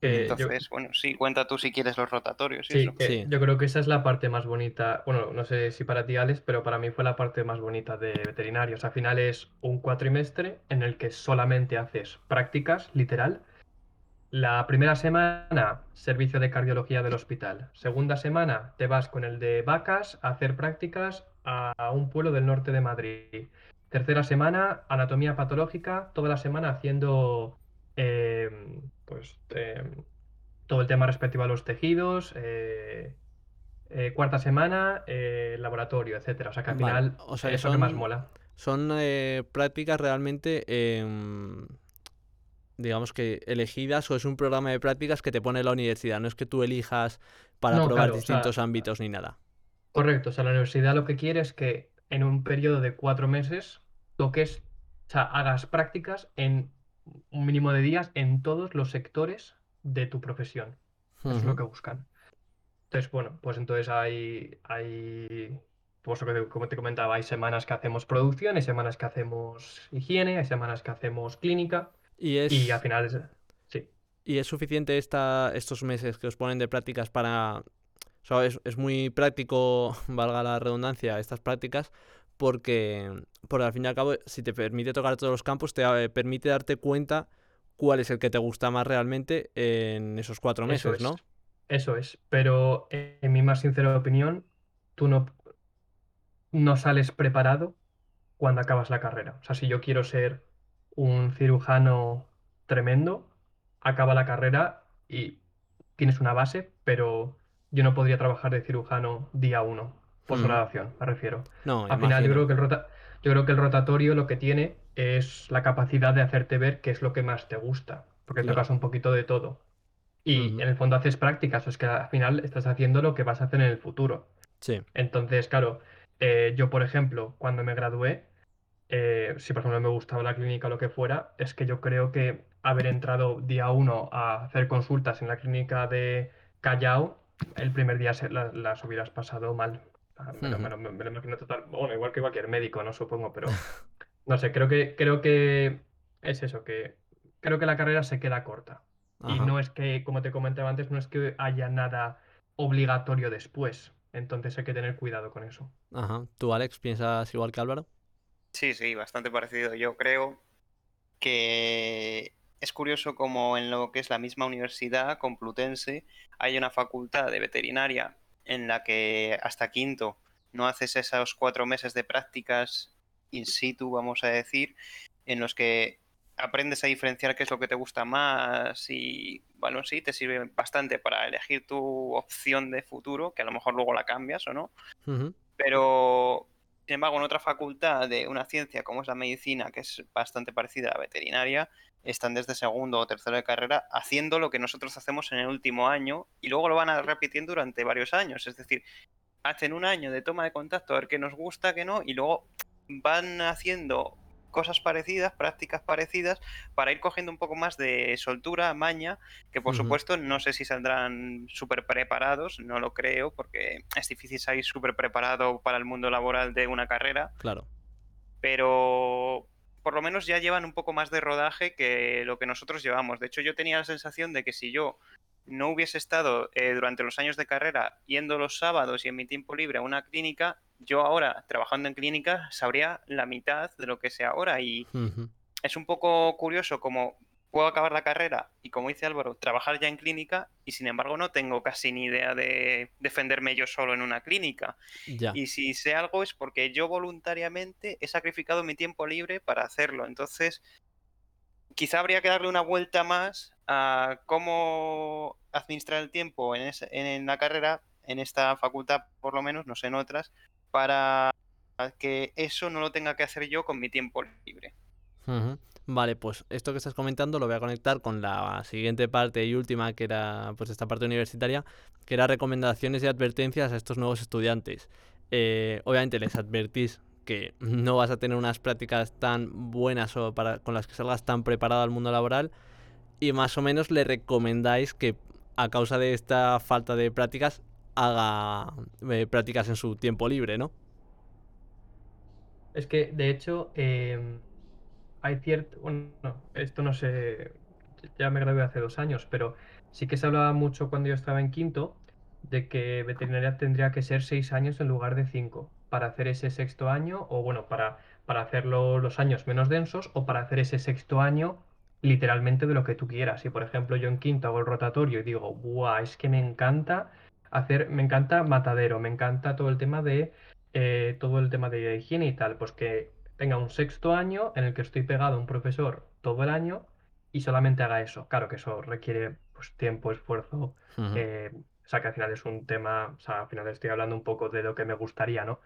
yo- Entonces, bueno, sí, cuenta tú si quieres los rotatorios. Sí, eso. que Sí. yo creo que esa es la parte más bonita. Bueno, no sé si para ti, Alex, pero para mí fue la parte más bonita de veterinario. O sea, al final es un cuatrimestre en el que solamente haces prácticas, literal. La primera semana, servicio de cardiología del hospital. Segunda semana, te vas con el de vacas a hacer prácticas a un pueblo del norte de Madrid. Tercera semana, anatomía patológica, toda la semana haciendo eh, pues eh, todo el tema respectivo a los tejidos. eh, eh, cuarta semana, eh, laboratorio, etcétera. O sea que al Vale, final o sea es lo que más mola. Son prácticas realmente, em, digamos que elegidas o es un programa de prácticas que te pone la universidad, no es que tú elijas para No, probar claro, o sea, distintos ámbitos ni nada. Correcto, o sea, la universidad lo que quiere es que en un periodo de cuatro meses toques, o sea, hagas prácticas en un mínimo de días en todos los sectores de tu profesión. Eso es lo que buscan. Entonces, bueno, pues entonces hay, hay, pues como te comentaba, hay semanas que hacemos producción, hay semanas que hacemos higiene, hay semanas que hacemos clínica Y es, y al final es, sí, y es suficiente esta, estos meses que os ponen de prácticas para... O sea, es, es muy práctico, valga la redundancia, estas prácticas, porque, porque al fin y al cabo, si te permite tocar todos los campos, te eh, permite darte cuenta cuál es el que te gusta más realmente en esos cuatro eso meses, ¿no? es, eso es. Pero eh, en mi más sincera opinión, tú no, no sales preparado cuando acabas la carrera. O sea, si yo quiero ser un cirujano tremendo, acaba la carrera y tienes una base, pero yo no podría trabajar de cirujano día uno, por Ujú. graduación, me refiero. No, Al final, yo creo que el rota- yo creo que el rotatorio lo que tiene es la capacidad de hacerte ver qué es lo que más te gusta, porque tocas un poquito de todo. Y en el fondo haces prácticas, o es que al final estás haciendo lo que vas a hacer en el futuro. Sí. Entonces, claro, eh, yo, por ejemplo, cuando me gradué, eh, si por ejemplo me gustaba la clínica o lo que fuera, es que yo creo que haber entrado día uno a hacer consultas en la clínica de Callao, el primer día se- la- las hubieras pasado mal. Ah, Me lo, me Ujú. lo- me lo imagino total. Bueno, igual que cualquier médico, no supongo, pero no sé, creo que, creo que es eso, que creo que la carrera se queda corta. Y no es que, como te comentaba antes, no es que haya nada obligatorio después. Entonces hay que tener cuidado con eso. Ajá. ¿Tú, Alex, piensas igual que Álvaro? Sí, sí, bastante parecido. Yo creo que es curioso como en lo que es la misma universidad complutense hay una facultad de veterinaria en la que hasta quinto no haces esos cuatro meses de prácticas in situ, vamos a decir, en los que aprendes a diferenciar qué es lo que te gusta más y, bueno, sí, te sirve bastante para elegir tu opción de futuro, que a lo mejor luego la cambias o no. Pero, sin embargo, en otra facultad de una ciencia como es la medicina, que es bastante parecida a la veterinaria, están desde segundo o tercero de carrera haciendo lo que nosotros hacemos en el último año y luego lo van a repitiendo durante varios años. Es decir, hacen un año de toma de contacto a ver qué nos gusta, qué no, y luego van haciendo cosas parecidas, prácticas parecidas, para ir cogiendo un poco más de soltura, maña, que por supuesto no sé si saldrán súper preparados, no lo creo, porque es difícil salir súper preparado para el mundo laboral de una carrera, Claro. pero por lo menos ya llevan un poco más de rodaje que lo que nosotros llevamos. De hecho, yo tenía la sensación de que si yo no hubiese estado eh, durante los años de carrera yendo los sábados y en mi tiempo libre a una clínica, yo ahora trabajando en clínica sabría la mitad de lo que sé ahora y es un poco curioso como puedo acabar la carrera y como dice Álvaro, trabajar ya en clínica y sin embargo no tengo casi ni idea de defenderme yo solo en una clínica. Ya. Y si sé algo es porque yo voluntariamente he sacrificado mi tiempo libre para hacerlo. Entonces, quizá habría que darle una vuelta más a cómo administrar el tiempo en, ese- en la carrera, en esta facultad por lo menos, no sé en otras, para que eso no lo tenga que hacer yo con mi tiempo libre. Vale, pues esto que estás comentando lo voy a conectar con la siguiente parte y última, que era pues esta parte universitaria, que era recomendaciones y advertencias a estos nuevos estudiantes. Eh, obviamente les advertís que no vas a tener unas prácticas tan buenas o para, con las que salgas tan preparado al mundo laboral y más o menos le recomendáis que a causa de esta falta de prácticas haga eh, prácticas en su tiempo libre, ¿no? Es que, de hecho, em, hay cierto. Bueno, no, esto no sé. Ya me gradué hace dos años, pero sí que se hablaba mucho cuando yo estaba en quinto de que veterinaria tendría que ser seis años en lugar de cinco para hacer ese sexto año, o bueno, para, para hacerlo los años menos densos, o para hacer ese sexto año literalmente de lo que tú quieras. Si, por ejemplo, yo en quinto hago el rotatorio y digo, ¡buah! Es que me encanta hacer, me encanta matadero, me encanta todo el tema de eh, todo el tema de higiene y tal, pues que tenga un sexto año en el que estoy pegado a un profesor todo el año y solamente haga eso. Claro que eso requiere pues, tiempo, esfuerzo, eh, o sea que al final es un tema, o sea, al final estoy hablando un poco de lo que me gustaría, ¿no?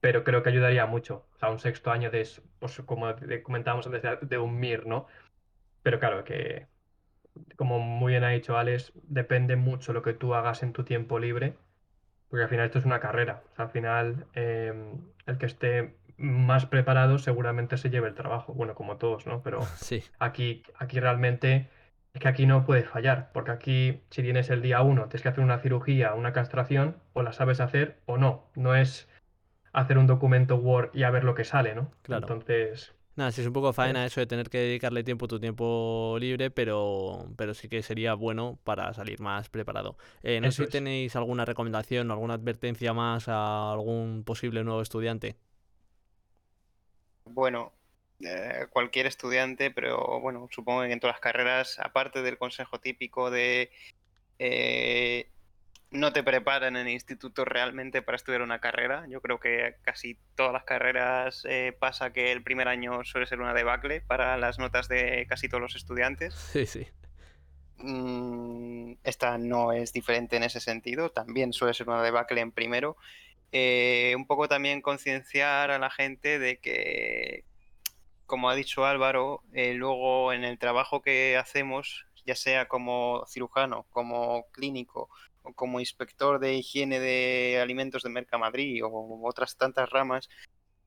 Pero creo que ayudaría mucho, o sea, un sexto año de, es- pues como comentábamos antes, de, de un MIR, ¿no? Pero claro que, como muy bien ha dicho Alex, depende mucho lo que tú hagas en tu tiempo libre Porque al final esto es una carrera. O sea, al final em, el que esté más preparado seguramente se lleve el trabajo. Bueno, como todos, ¿no? Pero Sí, aquí, aquí realmente es que aquí no puedes fallar. Porque aquí, si tienes el día uno, tienes que hacer una cirugía, una castración, o la sabes hacer o no. No es hacer un documento Word y a ver lo que sale, ¿no? Claro. Entonces, nada, sí es un poco faena eso de tener que dedicarle tiempo a tu tiempo libre, pero, pero sí que sería bueno para salir más preparado. Eh, no sé si es. tenéis alguna recomendación o alguna advertencia más a algún posible nuevo estudiante. Bueno, eh, cualquier estudiante, pero bueno, supongo que en todas las carreras, aparte del consejo típico de eh, no te preparan en el instituto realmente para estudiar una carrera, yo creo que casi todas las carreras eh, pasa que el primer año suele ser una debacle para las notas de casi todos los estudiantes. Sí, sí. Mm, esta no es diferente en ese sentido, también suele ser una debacle en primero. Eh, un poco también concienciar a la gente de que, como ha dicho Álvaro, eh, luego en el trabajo que hacemos, ya sea como cirujano, como clínico como inspector de higiene de alimentos de Mercamadrid o otras tantas ramas,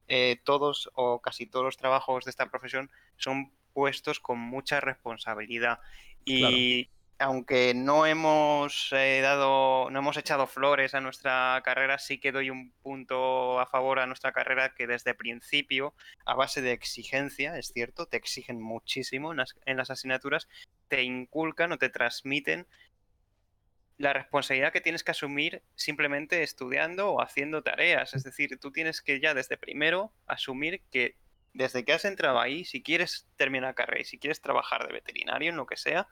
eh, todos o casi todos los trabajos de esta profesión son puestos con mucha responsabilidad. Y aunque no hemos eh, dado, no hemos echado flores a nuestra carrera, sí que doy un punto a favor a nuestra carrera que desde principio, a base de exigencia, es cierto, te exigen muchísimo en las, en las asignaturas, te inculcan o te transmiten la responsabilidad que tienes que asumir simplemente estudiando o haciendo tareas. Es decir, tú tienes que ya desde primero asumir que desde que has entrado ahí, si quieres terminar carrera y si quieres trabajar de veterinario en lo que sea,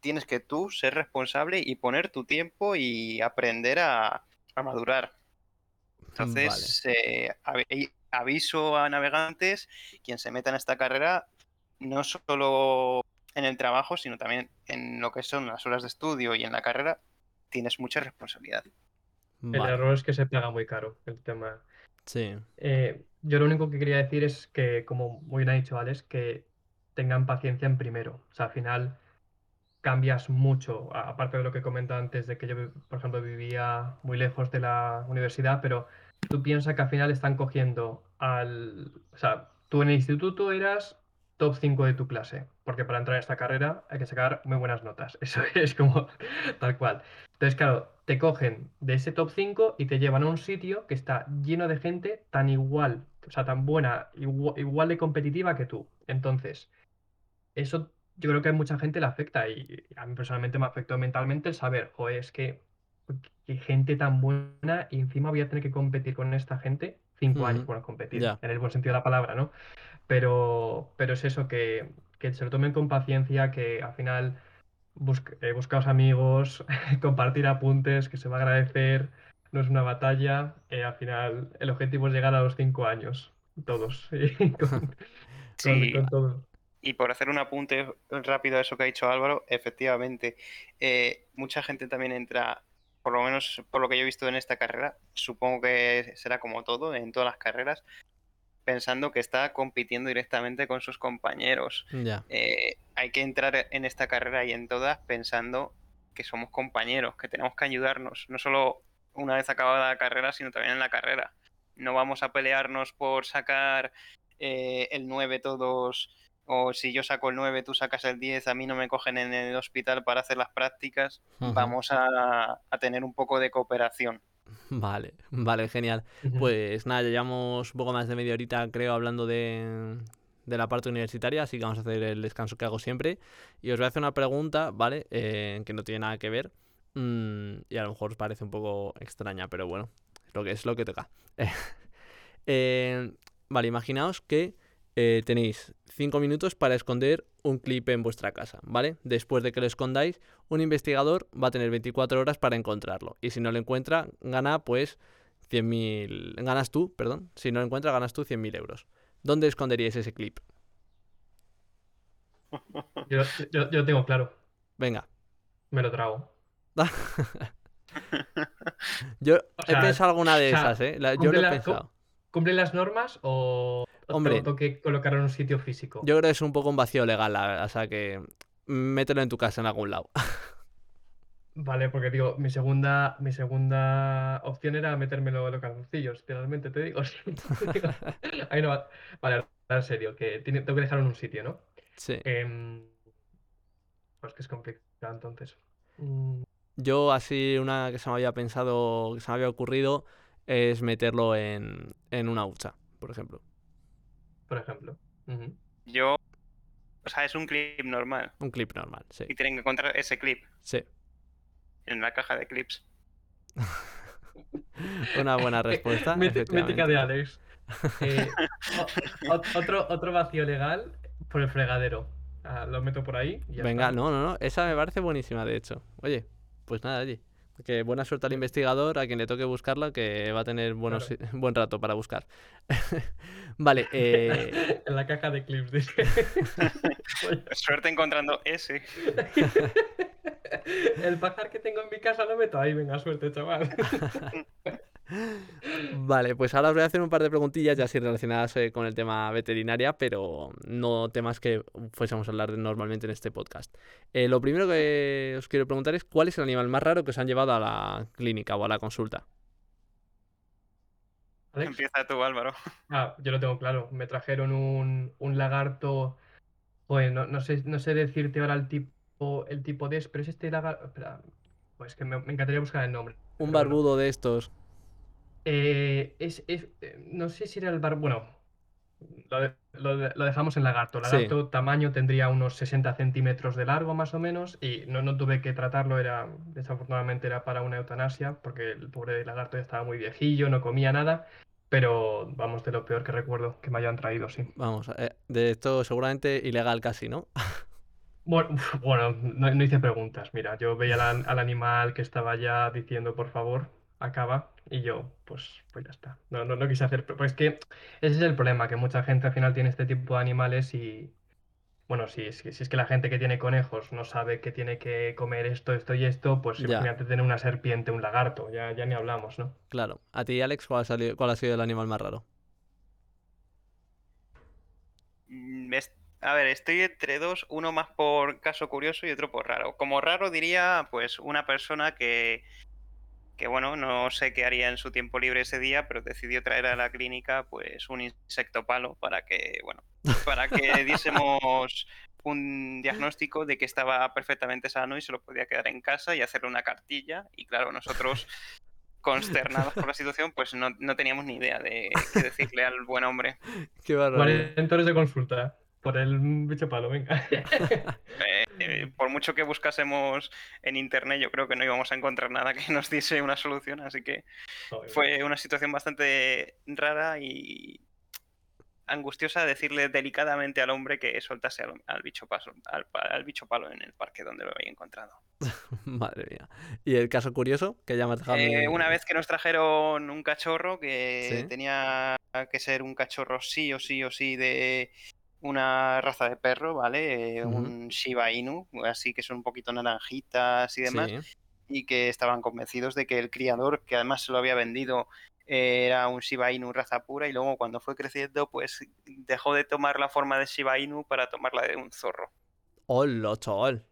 tienes que tú ser responsable y poner tu tiempo y aprender a, a madurar. Entonces, eh, avi- aviso a navegantes, quien se meta en esta carrera, no solo en el trabajo, sino también en lo que son las horas de estudio y en la carrera, tienes mucha responsabilidad. el Vale. error es que se paga muy caro el tema. Sí. Eh, yo lo único que quería decir es que, como muy bien ha dicho Alex, que tengan paciencia en primero. O sea, al final cambias mucho, aparte de lo que comentaba antes de que yo, por ejemplo, vivía muy lejos de la universidad, pero tú piensas que al final están cogiendo al... O sea, tú en el instituto eras top 5 de tu clase, porque para entrar en esta carrera hay que sacar muy buenas notas. Eso es como tal cual. Entonces, claro, te cogen de ese top 5 y te llevan a un sitio que está lleno de gente tan igual, o sea, tan buena, igual, igual de competitiva que tú. Entonces, eso yo creo que a mucha gente le afecta y a mí personalmente me afectó mentalmente el saber, joder, es que qué gente tan buena y encima voy a tener que competir con esta gente cinco años, bueno, competir en el buen sentido de la palabra, ¿no? Pero, pero es eso, que, que se lo tomen con paciencia, que al final busc- eh, buscaos amigos, compartir apuntes, que se va a agradecer, no es una batalla, eh, al final el objetivo es llegar a los cinco años, todos, y con, con- Sí, con todo. Y por hacer un apunte rápido a eso que ha dicho Álvaro, efectivamente, eh, mucha gente también entra, por lo menos por lo que yo he visto en esta carrera, supongo que será como todo, en todas las carreras, pensando que está compitiendo directamente con sus compañeros. Eh, hay que entrar en esta carrera y en todas pensando que somos compañeros, que tenemos que ayudarnos, no solo una vez acabada la carrera, sino también en la carrera. No vamos a pelearnos por sacar eh, el 9 todos, o si yo saco el 9, tú sacas el 10, a mí no me cogen en el hospital para hacer las prácticas. Vamos a, a tener un poco de cooperación. Vale, vale, genial. Pues nada, ya llevamos un poco más de media horita, creo, hablando de, de la parte universitaria, así que vamos a hacer el descanso que hago siempre. Y os voy a hacer una pregunta, ¿vale? Eh, que no tiene nada que ver. mm, y a lo mejor os parece un poco extraña, pero bueno, es lo que es lo que toca. Eh, vale, imaginaos que eh, tenéis 5 minutos para esconder un clip en vuestra casa, ¿vale? Después de que lo escondáis, un investigador va a tener 24 horas para encontrarlo. Y si no lo encuentra, gana pues 100.000... Ganas tú, perdón. Si no lo encuentra, ganas tú 100.000 euros. ¿Dónde esconderíais ese clip? Yo, yo, yo tengo claro, Venga. me lo trago. Yo O he pensado alguna de o sea, esas, ¿eh? La- yo lo he la- pensado. ¿Cumple las normas o Hombre. tengo que colocarlo en un sitio físico? Yo creo que es un poco un vacío legal, la- o sea que mételo en tu casa en algún lado. Vale, porque digo, mi segunda, mi segunda opción era metérmelo en los calzoncillos, literalmente te digo. Ahí no va. Vale, en serio, que tiene- tengo que dejarlo en un sitio, ¿no? Sí. Em, pues que es complicado entonces. Mm, Yo así una que se me había pensado, que se me había ocurrido, es meterlo en, en una hucha, por ejemplo. Por ejemplo. Yo. O sea, es un clip normal. Un clip normal, sí. Y tienen que encontrar ese clip Sí. en la caja de clips. Una buena respuesta. Míti- Mítica de. Alex. Eh, o- o- otro, otro vacío legal por el fregadero. Ah, lo meto por ahí. y ya Venga, está. no, no, no. Esa me parece buenísima, de hecho. Oye, pues nada, oye. Que buena suerte al investigador, a quien le toque buscarla, que va a tener buenos, buen rato para buscar. vale, eh, en la caja de clips. dice. Suerte encontrando ese. el pajar que tengo en mi casa lo meto ahí. Venga, suerte, chaval. Vale, pues ahora os voy a hacer un par de preguntillas ya así relacionadas eh, con el tema veterinaria, pero no temas que fuésemos a hablar de normalmente en este podcast. Eh, lo primero que os quiero preguntar es cuál es el animal más raro que os han llevado a la clínica o a la consulta. Alex. Empieza tú, Álvaro. Ah, yo lo tengo claro. Me trajeron un, un lagarto. Joder, no, no sé, no sé decirte ahora el tipo, el tipo de. Pero es este lagarto. Espera. Pues que me, me encantaría buscar el nombre. Un bueno. barbudo de estos. Eh, es, es- eh, no sé si era el bar. Bueno, lo, de- lo de- lo dejamos en lagarto. Sí. Lagarto tamaño tendría unos 60 centímetros de largo más o menos. Y no, no tuve que tratarlo, era, desafortunadamente era para una eutanasia, porque el pobre lagarto ya estaba muy viejillo, no comía nada. Pero vamos, de lo peor que recuerdo que me hayan traído, sí. Vamos, eh, de esto seguramente ilegal casi, ¿no? Bueno, bueno, no, no hice preguntas. Mira, yo veía al animal que estaba ya diciendo, por favor, acaba. Y yo, pues, pues ya está. No, no, no quise hacer. Pues es que ese es el problema, que mucha gente al final tiene este tipo de animales y. Bueno, si, si, si es que la gente que tiene conejos no sabe que tiene que comer esto, esto y esto, pues Ya. imagínate tener una serpiente, un lagarto, ya, ya ni hablamos, ¿no? Claro. A ti, Alex, ¿cuál ha, salido- cuál ha sido el animal más raro? Mm, A ver, estoy entre dos, uno más por caso curioso y otro por raro. Como raro diría, pues una persona que, que bueno, no sé qué haría en su tiempo libre ese día, pero decidió traer a la clínica pues un insecto palo para que, bueno, para que diésemos un diagnóstico de que estaba perfectamente sano y se lo podía quedar en casa y hacerle una cartilla. Y claro, nosotros consternados por la situación, pues no, no teníamos ni idea de qué decirle al buen hombre. Qué barbaridad. 40 horas de consulta por el bicho palo, venga. Eh, eh, por mucho que buscásemos en internet, yo creo que no íbamos a encontrar nada que nos diese una solución, así que fue una situación bastante rara y angustiosa decirle delicadamente al hombre que soltase al, al bicho paso, al, bicho palo en el parque donde lo había encontrado. Madre mía. ¿Y el caso curioso? Que ya me Eh, una vez que nos trajeron un cachorro que Sí. tenía que ser un cachorro sí o sí o sí de una raza de perro, ¿vale? Eh. Un Shiba Inu, así que son un poquito naranjitas y demás. Sí. y que estaban convencidos de que el criador, que además se lo había vendido, eh, era un Shiba Inu raza pura y luego cuando fue creciendo pues dejó de tomar la forma de Shiba Inu para tomarla de un zorro. Hola, chaval.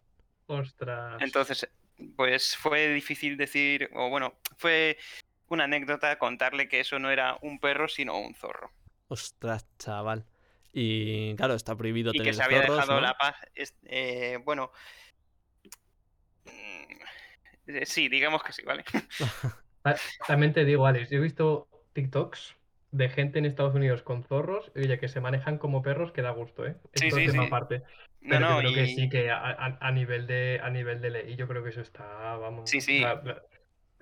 Ostras. Entonces pues fue difícil decir, o bueno, fue una anécdota contarle que eso no era un perro sino un zorro. Ostras, chaval. Y claro, está prohibido Y tener que se había zorros, dejado ¿no? la paz, eh, bueno... mm, eh, Sí, digamos que sí, ¿vale? Ta- También te digo, Alex, yo he visto TikToks de gente en Estados Unidos con zorros, y oye, que se manejan como perros, que da gusto, ¿eh? Sí, Esto sí, es tema sí. aparte. No, Pero no, yo creo que y- sí, que a, a- a nivel de, a nivel de ley, yo creo que eso está, vamos. Sí, sí. La-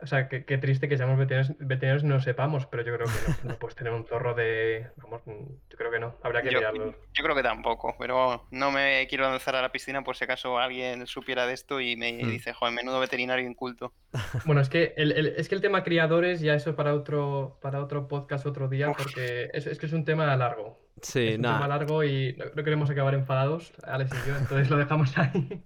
o sea, qué, qué triste que seamos veterinarios, veterinarios y no sepamos, pero yo creo que no, no puedes tener un zorro de. Vamos, mm, yo creo que no. Habrá que Yo, mirarlo. yo creo que tampoco, pero no me quiero lanzar a la piscina por si acaso alguien supiera de esto y me Hmm. dice, joder, menudo veterinario inculto. Bueno, es que el, el- es que el tema criadores, ya eso para otro, para otro podcast otro día, Uf. porque es, es que es un tema largo. Sí, Es un tema largo y no, no queremos acabar enfadados, Alex y yo, entonces lo dejamos ahí.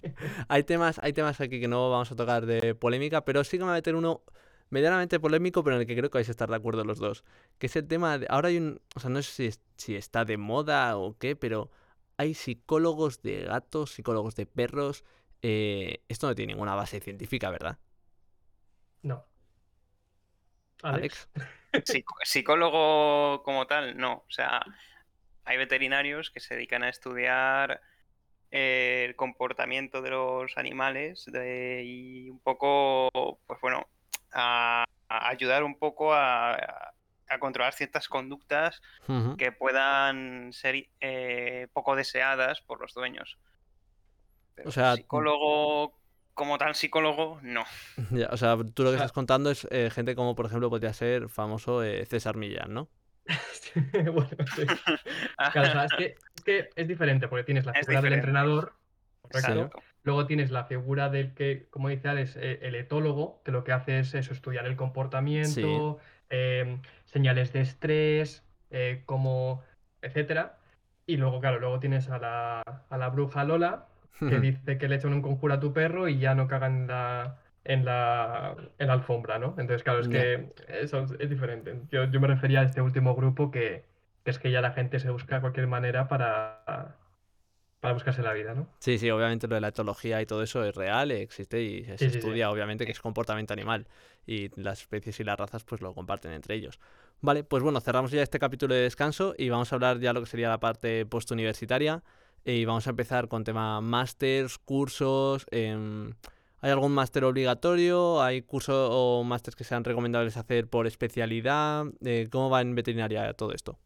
Hay temas, hay temas aquí que no vamos a tocar de polémica, pero sí que me voy a meter uno medianamente polémico, pero en el que creo que vais a estar de acuerdo los dos. Que es el tema de. Ahora hay un. O sea, no sé si, es- si está de moda o qué, pero hay psicólogos de gatos, psicólogos de perros. eh, esto no tiene ninguna base científica, ¿verdad? No. Alex. Psicólogo como tal, no. O sea, hay veterinarios que se dedican a estudiar eh, el comportamiento de los animales de- y un poco, pues bueno, a, a ayudar un poco a, a controlar ciertas conductas que puedan ser eh, poco deseadas por los dueños. Pero O sea, psicólogo como tal psicólogo, no. Ya, o sea, tú lo que sea- estás contando es eh, gente como, por ejemplo, podría ser famoso eh, César Millán, ¿no? bueno, sí. Claro, o sea, es que, es que es diferente porque tienes la Es figura del entrenador, correcto. Luego tienes la figura del que, como dice Alex, eh, el etólogo, que lo que hace es eso, estudiar el comportamiento, eh, señales de estrés, eh, cómo, etcétera. Y luego, claro, luego tienes a la, a la bruja Lola, que dice que le echan un conjuro a tu perro y ya no cagan la, en la, en la alfombra, ¿no? Entonces, claro, es que eso es, es diferente. Yo, yo me refería a este último grupo que, que es que ya la gente se busca cualquier manera para, para buscarse la vida, ¿no? Sí, sí, obviamente lo de la etología y todo eso es real, existe y se Sí, sí, sí. estudia, obviamente, que es comportamiento animal. Y las especies y las razas, pues lo comparten entre ellos. Vale, pues bueno, cerramos ya este capítulo de descanso y vamos a hablar ya lo que sería la parte postuniversitaria. Y vamos a empezar con tema másters, cursos. em, ¿Hay algún máster obligatorio? ¿Hay cursos o másters que sean recomendables hacer por especialidad? Eh, ¿Cómo va en veterinaria todo esto?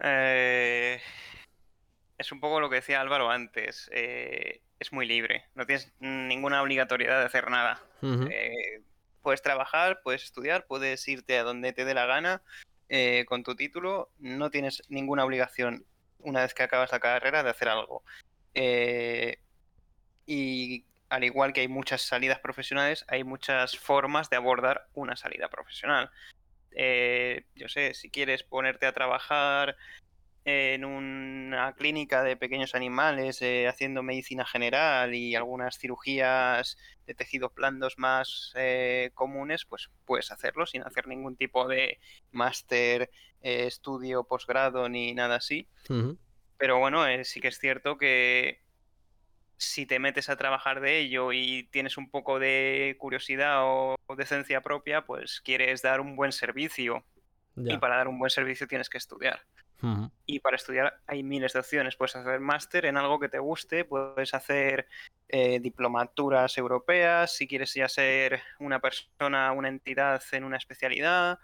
Eh, es un poco lo que decía Álvaro antes. eh, es muy libre. No tienes ninguna obligatoriedad de hacer nada. Eh, puedes trabajar, puedes estudiar, puedes irte a donde te dé la gana con tu título. No tienes ninguna obligación una vez que acabas la carrera de hacer algo. Eh, y al igual que hay muchas salidas profesionales, hay muchas formas de abordar una salida profesional. Eh, yo sé, si quieres ponerte a trabajar en una clínica de pequeños animales eh, haciendo medicina general y algunas cirugías de tejidos blandos más eh, comunes, pues puedes hacerlo sin hacer ningún tipo de máster, eh, estudio, posgrado ni nada así. Pero bueno, eh, sí que es cierto que si te metes a trabajar de ello y tienes un poco de curiosidad o decencia propia, pues quieres dar un buen servicio. Y para dar un buen servicio tienes que estudiar. Y para estudiar hay miles de opciones. Puedes hacer máster en algo que te guste, puedes hacer eh, diplomaturas europeas, si quieres ya ser una persona, una entidad en una especialidad.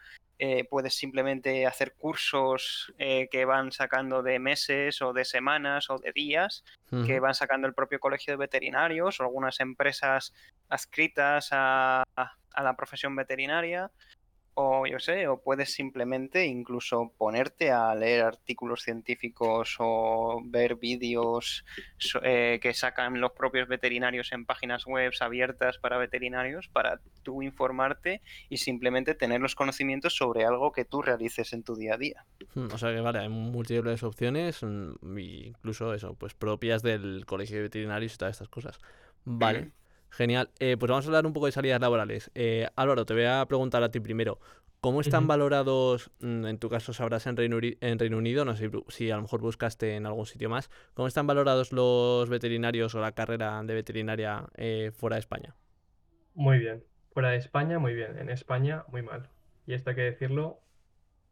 Eh, puedes simplemente hacer cursos eh, que van sacando de meses o de semanas o de días, que van sacando el propio colegio de veterinarios o algunas empresas adscritas a, a la profesión veterinaria. O yo sé, o puedes simplemente incluso ponerte a leer artículos científicos o ver vídeos eh, que sacan los propios veterinarios en páginas web abiertas para veterinarios para tú informarte y simplemente tener los conocimientos sobre algo que tú realices en tu día a día. Mm, O sea que vale, hay múltiples opciones, mm, y incluso eso, pues propias del colegio de veterinarios y todas estas cosas. Vale. Genial. Eh, pues vamos a hablar un poco de salidas laborales. Eh, Álvaro, te voy a preguntar a ti primero. ¿Cómo están valorados, mm, en tu caso sabrás en Reino, Uni- en Reino Unido, no sé si a lo mejor buscaste en algún sitio más, ¿cómo están valorados los veterinarios o la carrera de veterinaria eh, fuera de España? Muy bien. Fuera de España, muy bien. En España, muy mal. Y esto hay que decirlo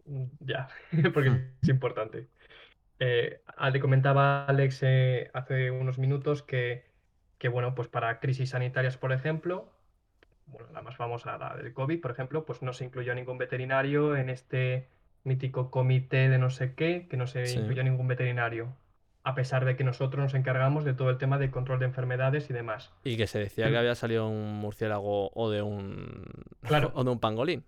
mm, ya, porque Hmm. es importante. Eh, ah, le comentaba Alex eh, hace unos minutos que, que, bueno, pues para crisis sanitarias, por ejemplo, bueno, la más famosa, la del COVID, por ejemplo, pues no se incluyó ningún veterinario en este mítico comité de no sé qué, que no se Sí. incluyó ningún veterinario, a pesar de que nosotros nos encargamos de todo el tema de control de enfermedades y demás. Y que se decía que Pero- había salido un murciélago o de un, Claro. o de un pangolín.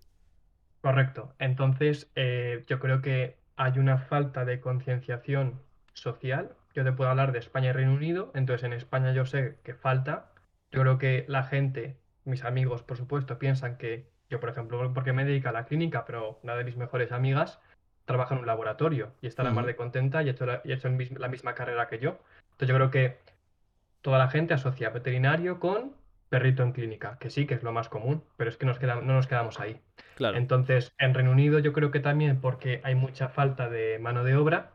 Correcto. Entonces, eh, yo creo que hay una falta de concienciación social. Yo te puedo hablar de España y Reino Unido. Entonces, en España yo sé que falta. Yo creo que la gente, mis amigos, por supuesto, piensan que yo, por ejemplo, porque me dedico a la clínica, pero una de mis mejores amigas trabaja en un laboratorio y está la Ujú. de contenta y ha hecho la, y ha hecho la misma carrera que yo. Entonces, yo creo que toda la gente asocia veterinario con perrito en clínica, que sí, que es lo más común, pero es que nos queda- no nos quedamos ahí. Claro. Entonces, en Reino Unido yo creo que también porque hay mucha falta de mano de obra,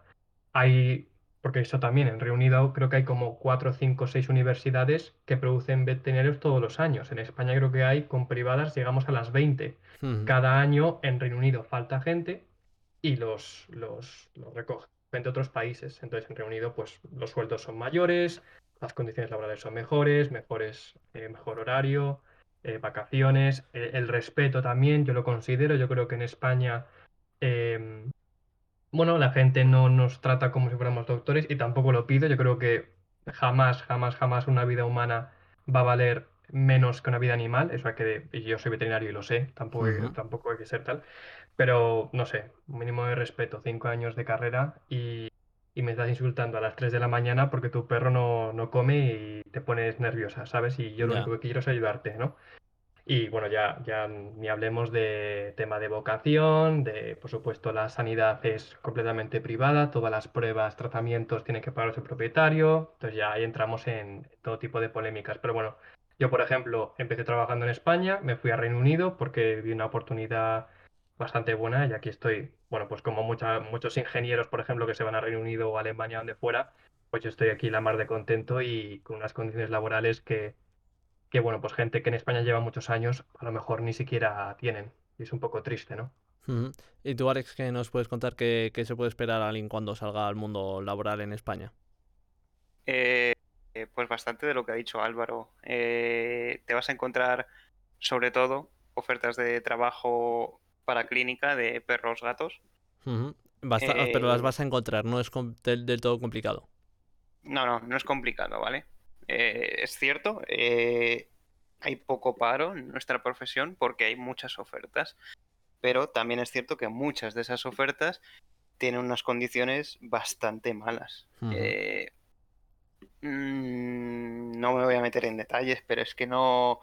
hay porque eso también, en Reino Unido creo que hay como 4, 5, 6 universidades que producen veterinarios todos los años. En España creo que hay, con privadas, llegamos a las 20. Ujú. Cada año en Reino Unido falta gente y los, los, los recogen de otros países. Entonces en Reino Unido pues los sueldos son mayores, las condiciones laborales son mejores, mejores eh, mejor horario, eh, vacaciones, eh, el respeto también, yo lo considero. Yo creo que en España em, bueno, la gente no nos trata como si fuéramos doctores y tampoco lo pido. Yo creo que jamás, jamás, jamás una vida humana va a valer menos que una vida animal. Eso hay que, y yo soy veterinario y lo sé, tampoco, tampoco hay que ser tal. Pero no sé, un mínimo de respeto, cinco años de carrera y, y me estás insultando a las 3 de la mañana porque tu perro no, no come y te pones nerviosa, ¿sabes? Y yo lo único que quiero es ayudarte, ¿no? Y bueno, ya, ya ni hablemos de tema de vocación, de, por supuesto, la sanidad es completamente privada, todas las pruebas, tratamientos tienen que pagar el propietario, entonces ya ahí entramos en todo tipo de polémicas. Pero bueno, yo, por ejemplo, empecé trabajando en España, me fui a Reino Unido porque vi una oportunidad bastante buena y aquí estoy, bueno, pues como mucha- muchos ingenieros, por ejemplo, que se van a Reino Unido o Alemania, donde fuera, pues yo estoy aquí la mar de contento y con unas condiciones laborales que que bueno, pues gente que en España lleva muchos años, a lo mejor ni siquiera tienen. Y es un poco triste, ¿no? ¿Y tú, Alex, qué nos puedes contar qué, qué se puede esperar a alguien cuando salga al mundo laboral en España? Eh, eh, pues bastante de lo que ha dicho Álvaro. Eh, te vas a encontrar, sobre todo, ofertas de trabajo para clínica de perros, gatos. Basta- pero las Eh, vas a encontrar, no es del todo complicado. No, no, no es complicado, ¿vale? Eh, es cierto, eh, hay poco paro en nuestra profesión porque hay muchas ofertas, pero también es cierto que muchas de esas ofertas tienen unas condiciones bastante malas. Eh, mm, no me voy a meter en detalles, pero es que no,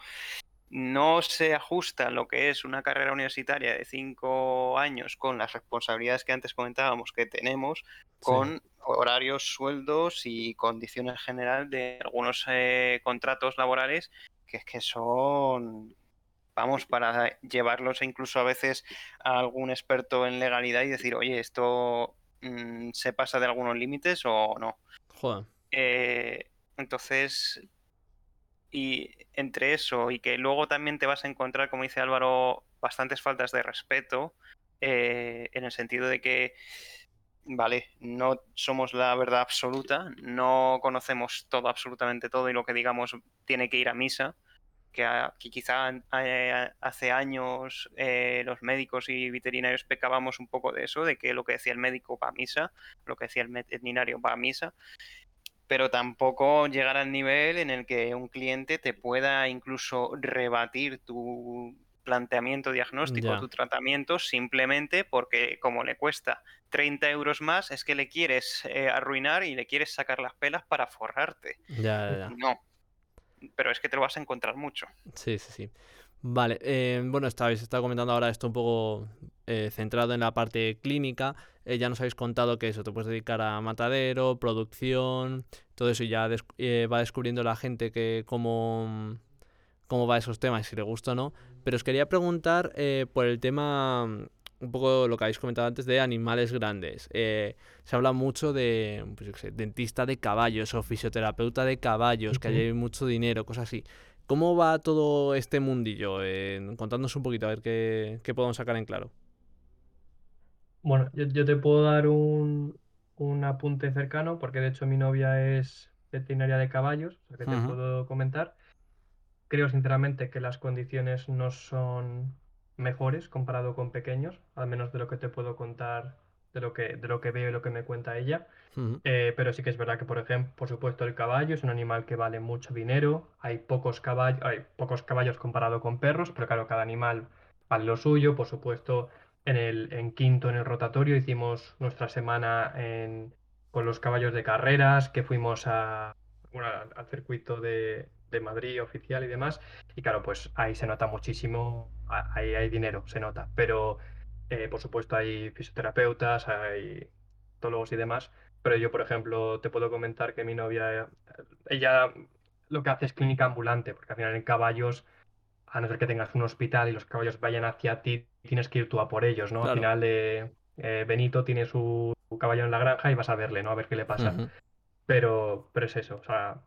no se ajusta lo que es una carrera universitaria de cinco años con las responsabilidades que antes comentábamos que tenemos, con horarios, sueldos y condiciones general de algunos eh, contratos laborales que es que son, vamos, para llevarlos incluso a veces a algún experto en legalidad y decir, oye, esto mm, se pasa de algunos límites o no. Joder. Eh, entonces, y entre eso y que luego también te vas a encontrar, como dice Álvaro, bastantes faltas de respeto, eh, en el sentido de que, vale, no somos la verdad absoluta, no conocemos todo, absolutamente todo, y lo que digamos tiene que ir a misa, que, quizá eh, hace años eh, los médicos y veterinarios pecábamos un poco de eso, de que lo que decía el médico va a misa, lo que decía el veterinario va a misa, pero tampoco llegar al nivel en el que un cliente te pueda incluso rebatir tu planteamiento diagnóstico, Ya. tu tratamiento, simplemente porque como le cuesta 30 euros más, es que le quieres eh, arruinar y le quieres sacar las pelas para forrarte. Ya, ya, ya. No, pero es que te lo vas a encontrar mucho. Sí, sí, sí. Vale, eh, bueno, estabais estado comentando ahora esto un poco eh, centrado en la parte clínica. Eh, ya nos habéis contado que eso te puedes dedicar a matadero, producción, todo eso y ya des- eh, va descubriendo la gente que cómo, cómo va esos temas, si le gusta o no. Pero os quería preguntar eh, por el tema, un poco lo que habéis comentado antes de animales grandes. Eh, se habla mucho de, pues yo qué sé, dentista de caballos o fisioterapeuta de caballos, que hay mucho dinero, cosas así. ¿Cómo va todo este mundillo? Eh, contadnos un poquito, a ver qué, qué podemos sacar en claro. Bueno, yo, yo te puedo dar un, un apunte cercano, porque de hecho mi novia es veterinaria de caballos, o sea que te Ujú. puedo comentar. Creo sinceramente que las condiciones no son mejores comparado con pequeños, al menos de lo que te puedo contar, de lo que, de lo que veo y lo que me cuenta ella. Ujú. Eh, pero sí que es verdad que, por ejemplo, por supuesto, el caballo es un animal que vale mucho dinero. Hay pocos caballos, hay pocos caballos comparado con perros, pero claro, cada animal vale lo suyo. Por supuesto, en el en quinto, en el rotatorio, hicimos nuestra semana en- con los caballos de carreras, que fuimos a, al, circuito de, de Madrid oficial y demás. Y claro, pues ahí se nota muchísimo, ahí hay dinero, se nota. Pero, eh, por supuesto, hay fisioterapeutas, hay tólogos y demás. Pero yo, por ejemplo, te puedo comentar que mi novia, ella lo que hace es clínica ambulante, porque al final en caballos, a no ser que tengas un hospital y los caballos vayan hacia ti, tienes que ir tú a por ellos, ¿no? Al final, eh, eh, Benito tiene su, caballo en la granja y vas a verle, ¿no? A ver qué le pasa. Pero, pero es eso, o sea,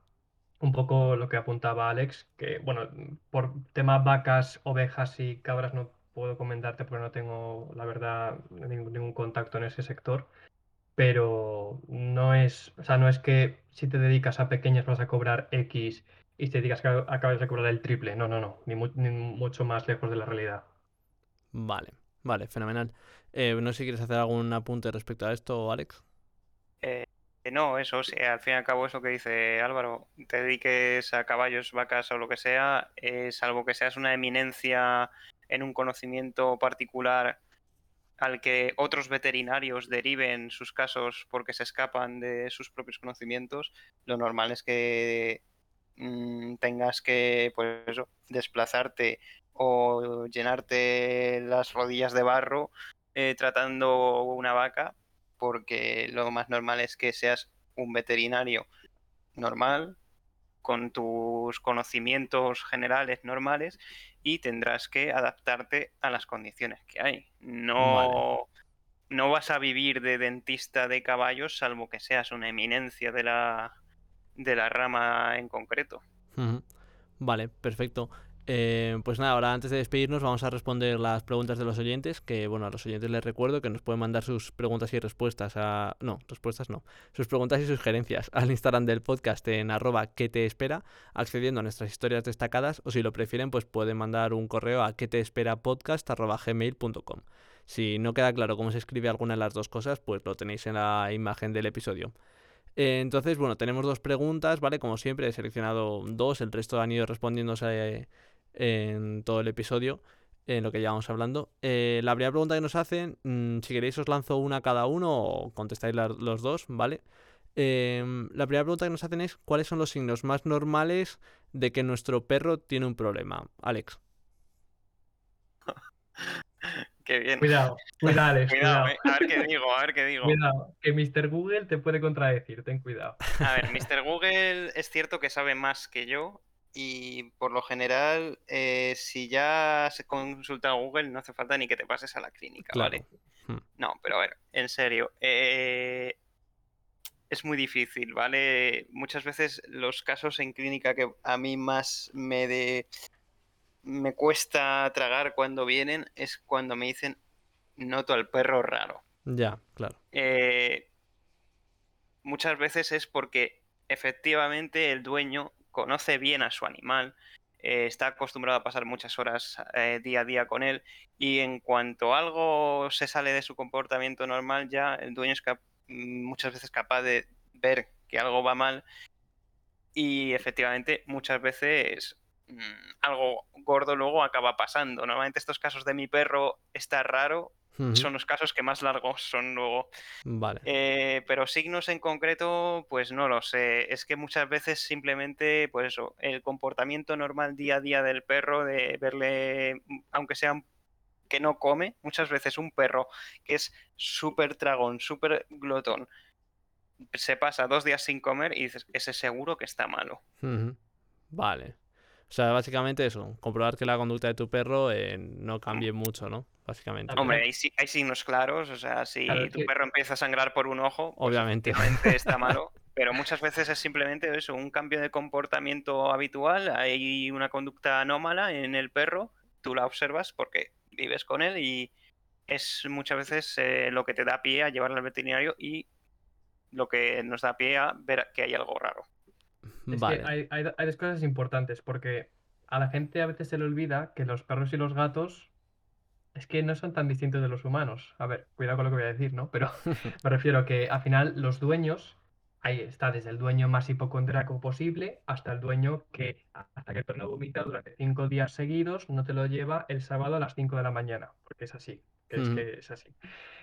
un poco lo que apuntaba Alex, que bueno, por temas vacas, ovejas y cabras no puedo comentarte porque no tengo, la verdad, ningún, ningún contacto en ese sector. Pero no es, o sea, no es que si te dedicas a pequeñas vas a cobrar X y si te dedicas a acabas de cobrar el triple. No, no, no, ni, mu- ni mucho más lejos de la realidad. Vale, vale, fenomenal. Eh, no sé si quieres hacer algún apunte respecto a esto, Alex. Eh, no, eso, sí, al fin y al cabo eso que dice Álvaro, te dediques a caballos, vacas o lo que sea, eh, salvo que seas una eminencia en un conocimiento particular al que otros veterinarios deriven sus casos porque se escapan de sus propios conocimientos, lo normal es que mm, tengas que, pues eso, desplazarte o llenarte las rodillas de barro eh, tratando una vaca porque lo más normal es que seas un veterinario normal, con tus conocimientos generales normales y tendrás que adaptarte a las condiciones que hay. No, no vas a vivir de dentista de caballos salvo que seas una eminencia de la, de la rama en concreto. Vale, perfecto. Eh, pues nada, ahora antes de despedirnos vamos a responder las preguntas de los oyentes, que bueno, a los oyentes les recuerdo que nos pueden mandar sus preguntas y respuestas a... No, respuestas no. Sus preguntas y sugerencias al Instagram del podcast en arroba que te espera, accediendo a nuestras historias destacadas, o si lo prefieren, pues pueden mandar un correo a que te espera podcast arroba gmail.com. Si no queda claro cómo se escribe alguna de las dos cosas, pues lo tenéis en la imagen del episodio. Eh, entonces, bueno, tenemos dos preguntas, ¿vale? Como siempre, he seleccionado dos, el resto han ido respondiéndose eh, en todo el episodio, en lo que llevamos hablando. Eh, la primera pregunta que nos hacen, mm, si queréis os lanzo una cada uno o contestáis la- los dos, ¿vale? La primera pregunta que nos hacen es, ¿cuáles son los signos más normales de que nuestro perro tiene un problema? Alex. Qué bien. Cuidado, cuidado, Alex, Cuidado, cuidado. eh. a ver qué digo, a ver qué digo. Cuidado, que Mr. Google te puede contradecir, ten cuidado. A ver, Mr. Google es cierto que sabe más que yo y por lo general, eh, si ya se consulta a Google, no hace falta ni que te pases a la clínica, Claro. ¿vale? Hmm. No, pero a ver, en serio, eh, es muy difícil, ¿vale? Muchas veces los casos en clínica que a mí más me de me cuesta tragar cuando vienen es cuando me dicen noto al perro raro. Ya, claro. Eh, muchas veces es porque efectivamente el dueño conoce bien a su animal, eh, está acostumbrado a pasar muchas horas eh, día a día con él y en cuanto algo se sale de su comportamiento normal ya el dueño es cap- muchas veces capaz de ver que algo va mal y efectivamente muchas veces mm, algo gordo luego acaba pasando. Normalmente estos casos de mi perro está raro son los casos que más largos son luego. Vale. Eh, pero signos en concreto, pues no lo sé. Es que muchas veces simplemente, pues eso, el comportamiento normal día a día del perro, de verle, aunque sea que no come, muchas veces un perro que es súper tragón, súper glotón, se pasa dos días sin comer y dices, ese seguro que está malo. Vale. O sea, básicamente eso, comprobar que la conducta de tu perro eh, no cambie mucho, ¿no? Básicamente. Hombre, hay, hay signos claros, o sea, si Claro, tu que- perro empieza a sangrar por un ojo, pues Obviamente. está malo, pero muchas veces es simplemente eso, un cambio de comportamiento habitual, hay una conducta anómala en el perro, tú la observas porque vives con él y es muchas veces eh, lo que te da pie a llevarlo al veterinario y lo que nos da pie a ver que hay algo raro. Es Vale. que hay, hay, hay dos cosas importantes, porque a la gente a veces se le olvida que los perros y los gatos es que no son tan distintos de los humanos. A ver, cuidado con lo que voy a decir, ¿no? Pero me refiero a que al final los dueños, ahí está desde el dueño más hipocondriaco posible hasta el dueño que hasta que el perro vomita durante cinco días seguidos, no te lo lleva el sábado a las 5 de la mañana, porque es así, que es que es así.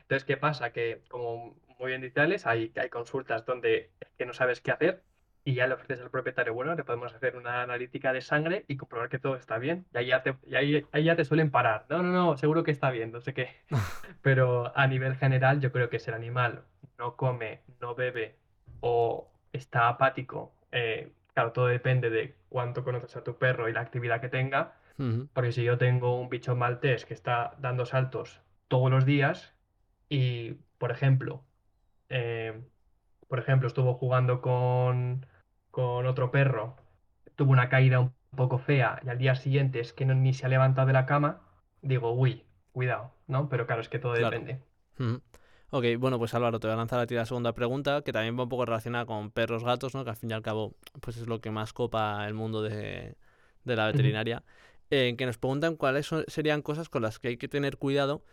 Entonces, ¿qué pasa? Que como muy bien dice Alex, hay, hay consultas donde es que no sabes qué hacer y ya le ofreces al propietario, bueno, le podemos hacer una analítica de sangre y comprobar que todo está bien. Y ahí ya te, y ahí, ahí ya te suelen parar. No, no, no, seguro que está bien, no sé qué. Pero a nivel general, yo creo que si el animal no come, no bebe o está apático, eh, claro, todo depende de cuánto conoces a tu perro y la actividad que tenga. Porque si yo tengo un bicho maltés que está dando saltos todos los días y, por ejemplo, eh, por ejemplo, estuvo jugando con, con otro perro, tuvo una caída un poco fea y al día siguiente es que no- ni se ha levantado de la cama, digo, uy, cuidado, ¿no? Pero claro, es que todo Claro. depende. Ujú. Ok, bueno, pues Álvaro, te voy a lanzar a ti la segunda pregunta, que también va un poco relacionada con perros, gatos, ¿no? Que al fin y al cabo, pues es lo que más copa el mundo de, de la veterinaria. eh, que nos preguntan cuáles son- serían cosas con las que hay que tener cuidado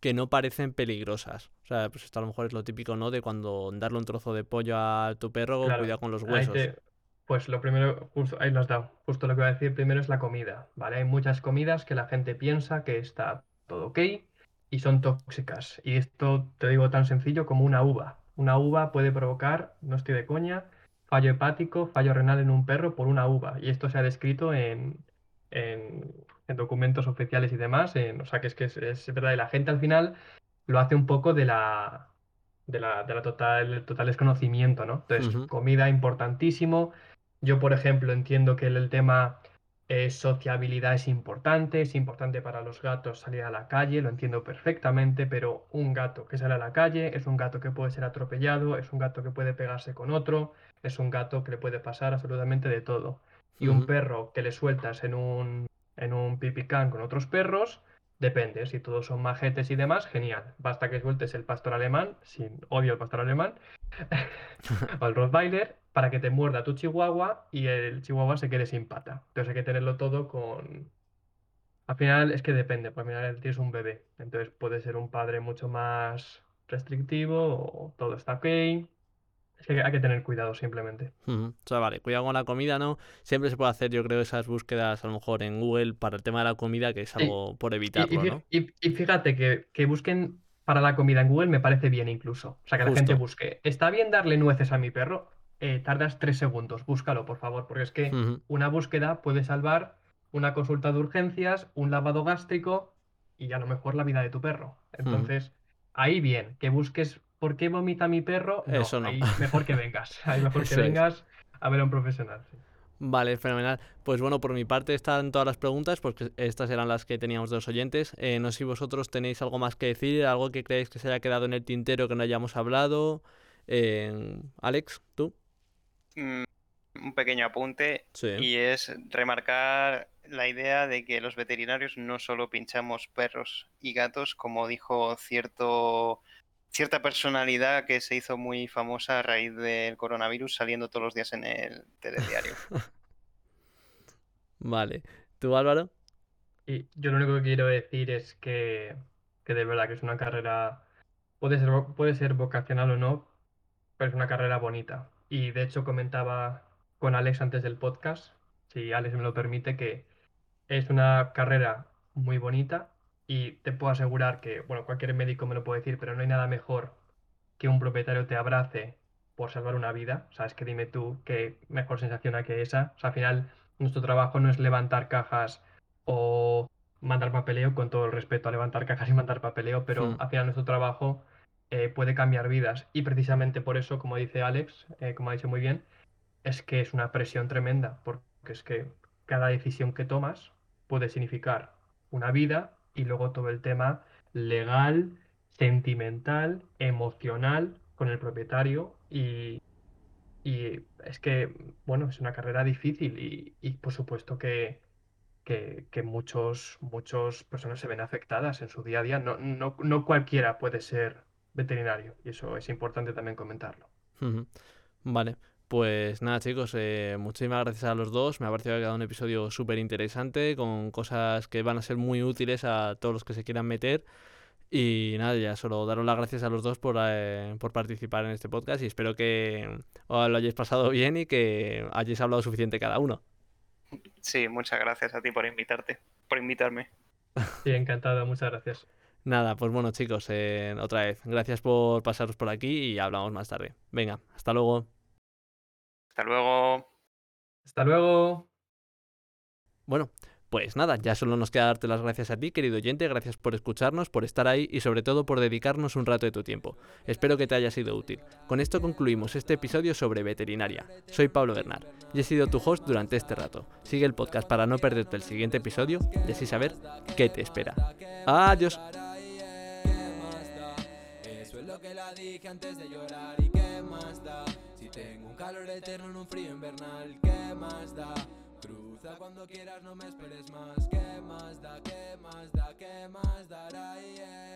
que no parecen peligrosas. O sea, pues esto a lo mejor es lo típico, ¿no? De cuando darle un trozo de pollo a tu perro, Claro, cuidado con los huesos. te- pues lo primero, justo ahí lo has dado. Justo lo que voy a decir primero es la comida, ¿vale? Hay muchas comidas que la gente piensa que está todo ok y son tóxicas. Y esto te digo tan sencillo como una uva. Una uva puede provocar, no estoy de coña, fallo hepático, fallo renal en un perro por una uva. Y esto se ha descrito en, en, en documentos oficiales y demás. en- o sea que es que es, es verdad. Y la gente al final lo hace un poco de la, de la, de la total, total desconocimiento, ¿no? Entonces, comida importantísimo. Yo, por ejemplo, entiendo que el, tema eh, sociabilidad es importante, es importante para los gatos salir a la calle, lo entiendo perfectamente, pero un gato que sale a la calle es un gato que puede ser atropellado, es un gato que puede pegarse con otro, es un gato que le puede pasar absolutamente de todo. Y un perro que le sueltas en un, en un pipicán con otros perros, Depende, si todos son majetes y demás, genial. Basta que sueltes el pastor alemán, sin odio al pastor alemán, o al Rottweiler, para que te muerda tu chihuahua y el chihuahua se quede sin pata. Entonces hay que tenerlo todo con... Al final es que depende, pues al final tienes un bebé, entonces puede ser un padre mucho más restrictivo o todo está ok. Es que hay que tener cuidado simplemente. O sea, vale, cuidado con la comida, ¿no? Siempre se puede hacer, yo creo, esas búsquedas a lo mejor en Google para el tema de la comida, que es algo por Y, y evitarlo, fí- ¿no? y- y fíjate que, que busquen para la comida en Google me parece bien incluso. O sea, que la gente busque. ¿Está bien darle nueces a mi perro? Eh, tardas tres segundos. Búscalo, por favor, porque es que una búsqueda puede salvar una consulta de urgencias, un lavado gástrico y a lo mejor la vida de tu perro. Entonces, ahí bien, que busques por qué vomita mi perro. No, Eso no. ahí mejor que vengas. Ahí mejor que vengas a ver a un profesional. sí. Vale, fenomenal. Pues bueno, por mi parte están todas las preguntas, porque estas eran las que teníamos de los oyentes. Eh, no sé si vosotros tenéis algo más que decir, algo que creéis que se haya quedado en el tintero que no hayamos hablado. Eh, Alex, ¿tú? Un pequeño apunte Sí. y es remarcar la idea de que los veterinarios no solo pinchamos perros y gatos, como dijo cierto, cierta personalidad que se hizo muy famosa a raíz del coronavirus saliendo todos los días en el telediario. Vale. ¿Tú, Álvaro? Y yo lo único que quiero decir es que, que de verdad que es una carrera, puede ser, puede ser vocacional o no, pero es una carrera bonita. Y de hecho comentaba con Alex antes del podcast, si Alex me lo permite, que es una carrera muy bonita y te puedo asegurar que, bueno, cualquier médico me lo puede decir, pero no hay nada mejor que un propietario te abrace por salvar una vida. O sea, es que dime tú qué mejor sensación hay que esa. O sea, al final nuestro trabajo no es levantar cajas o mandar papeleo, con todo el respeto a levantar cajas y mandar papeleo, pero Hmm. al final nuestro trabajo eh, puede cambiar vidas. Y precisamente por eso, como dice Alex, eh, como ha dicho muy bien, es que es una presión tremenda, porque es que cada decisión que tomas puede significar una vida y luego todo el tema legal, sentimental, emocional con el propietario y, y es que, bueno, es una carrera difícil y, y por supuesto que, que, muchos, muchas personas se ven afectadas en su día a día. No, no, no cualquiera puede ser veterinario y eso es importante también comentarlo. Vale. Pues nada, chicos, eh, muchísimas gracias a los dos. Me ha parecido que ha quedado un episodio súper interesante, con cosas que van a ser muy útiles a todos los que se quieran meter. Y nada, ya solo daros las gracias a los dos por, eh, por participar en este podcast y espero que os lo hayáis pasado bien y que hayáis hablado suficiente cada uno. Sí, muchas gracias a ti por invitarte, por invitarme. Sí, encantado, muchas gracias. Nada, pues bueno, chicos, eh, otra vez, gracias por pasaros por aquí y hablamos más tarde. Venga, hasta luego. Hasta luego. Hasta luego. Bueno, pues nada, ya solo nos queda darte las gracias a ti, querido oyente, gracias por escucharnos, por estar ahí y sobre todo por dedicarnos un rato de tu tiempo. Espero que te haya sido útil. Con esto concluimos este episodio sobre veterinaria. Soy Pablo Bernard y he sido tu host durante este rato. Sigue el podcast para no perderte el siguiente episodio y así saber qué te espera. Adiós lo que la dije antes de llorar y qué más da. Si tengo un calor eterno en un frío invernal, qué más da Cruza cuando quieras, no me esperes más, qué más da, qué más da, qué más dará, yeah.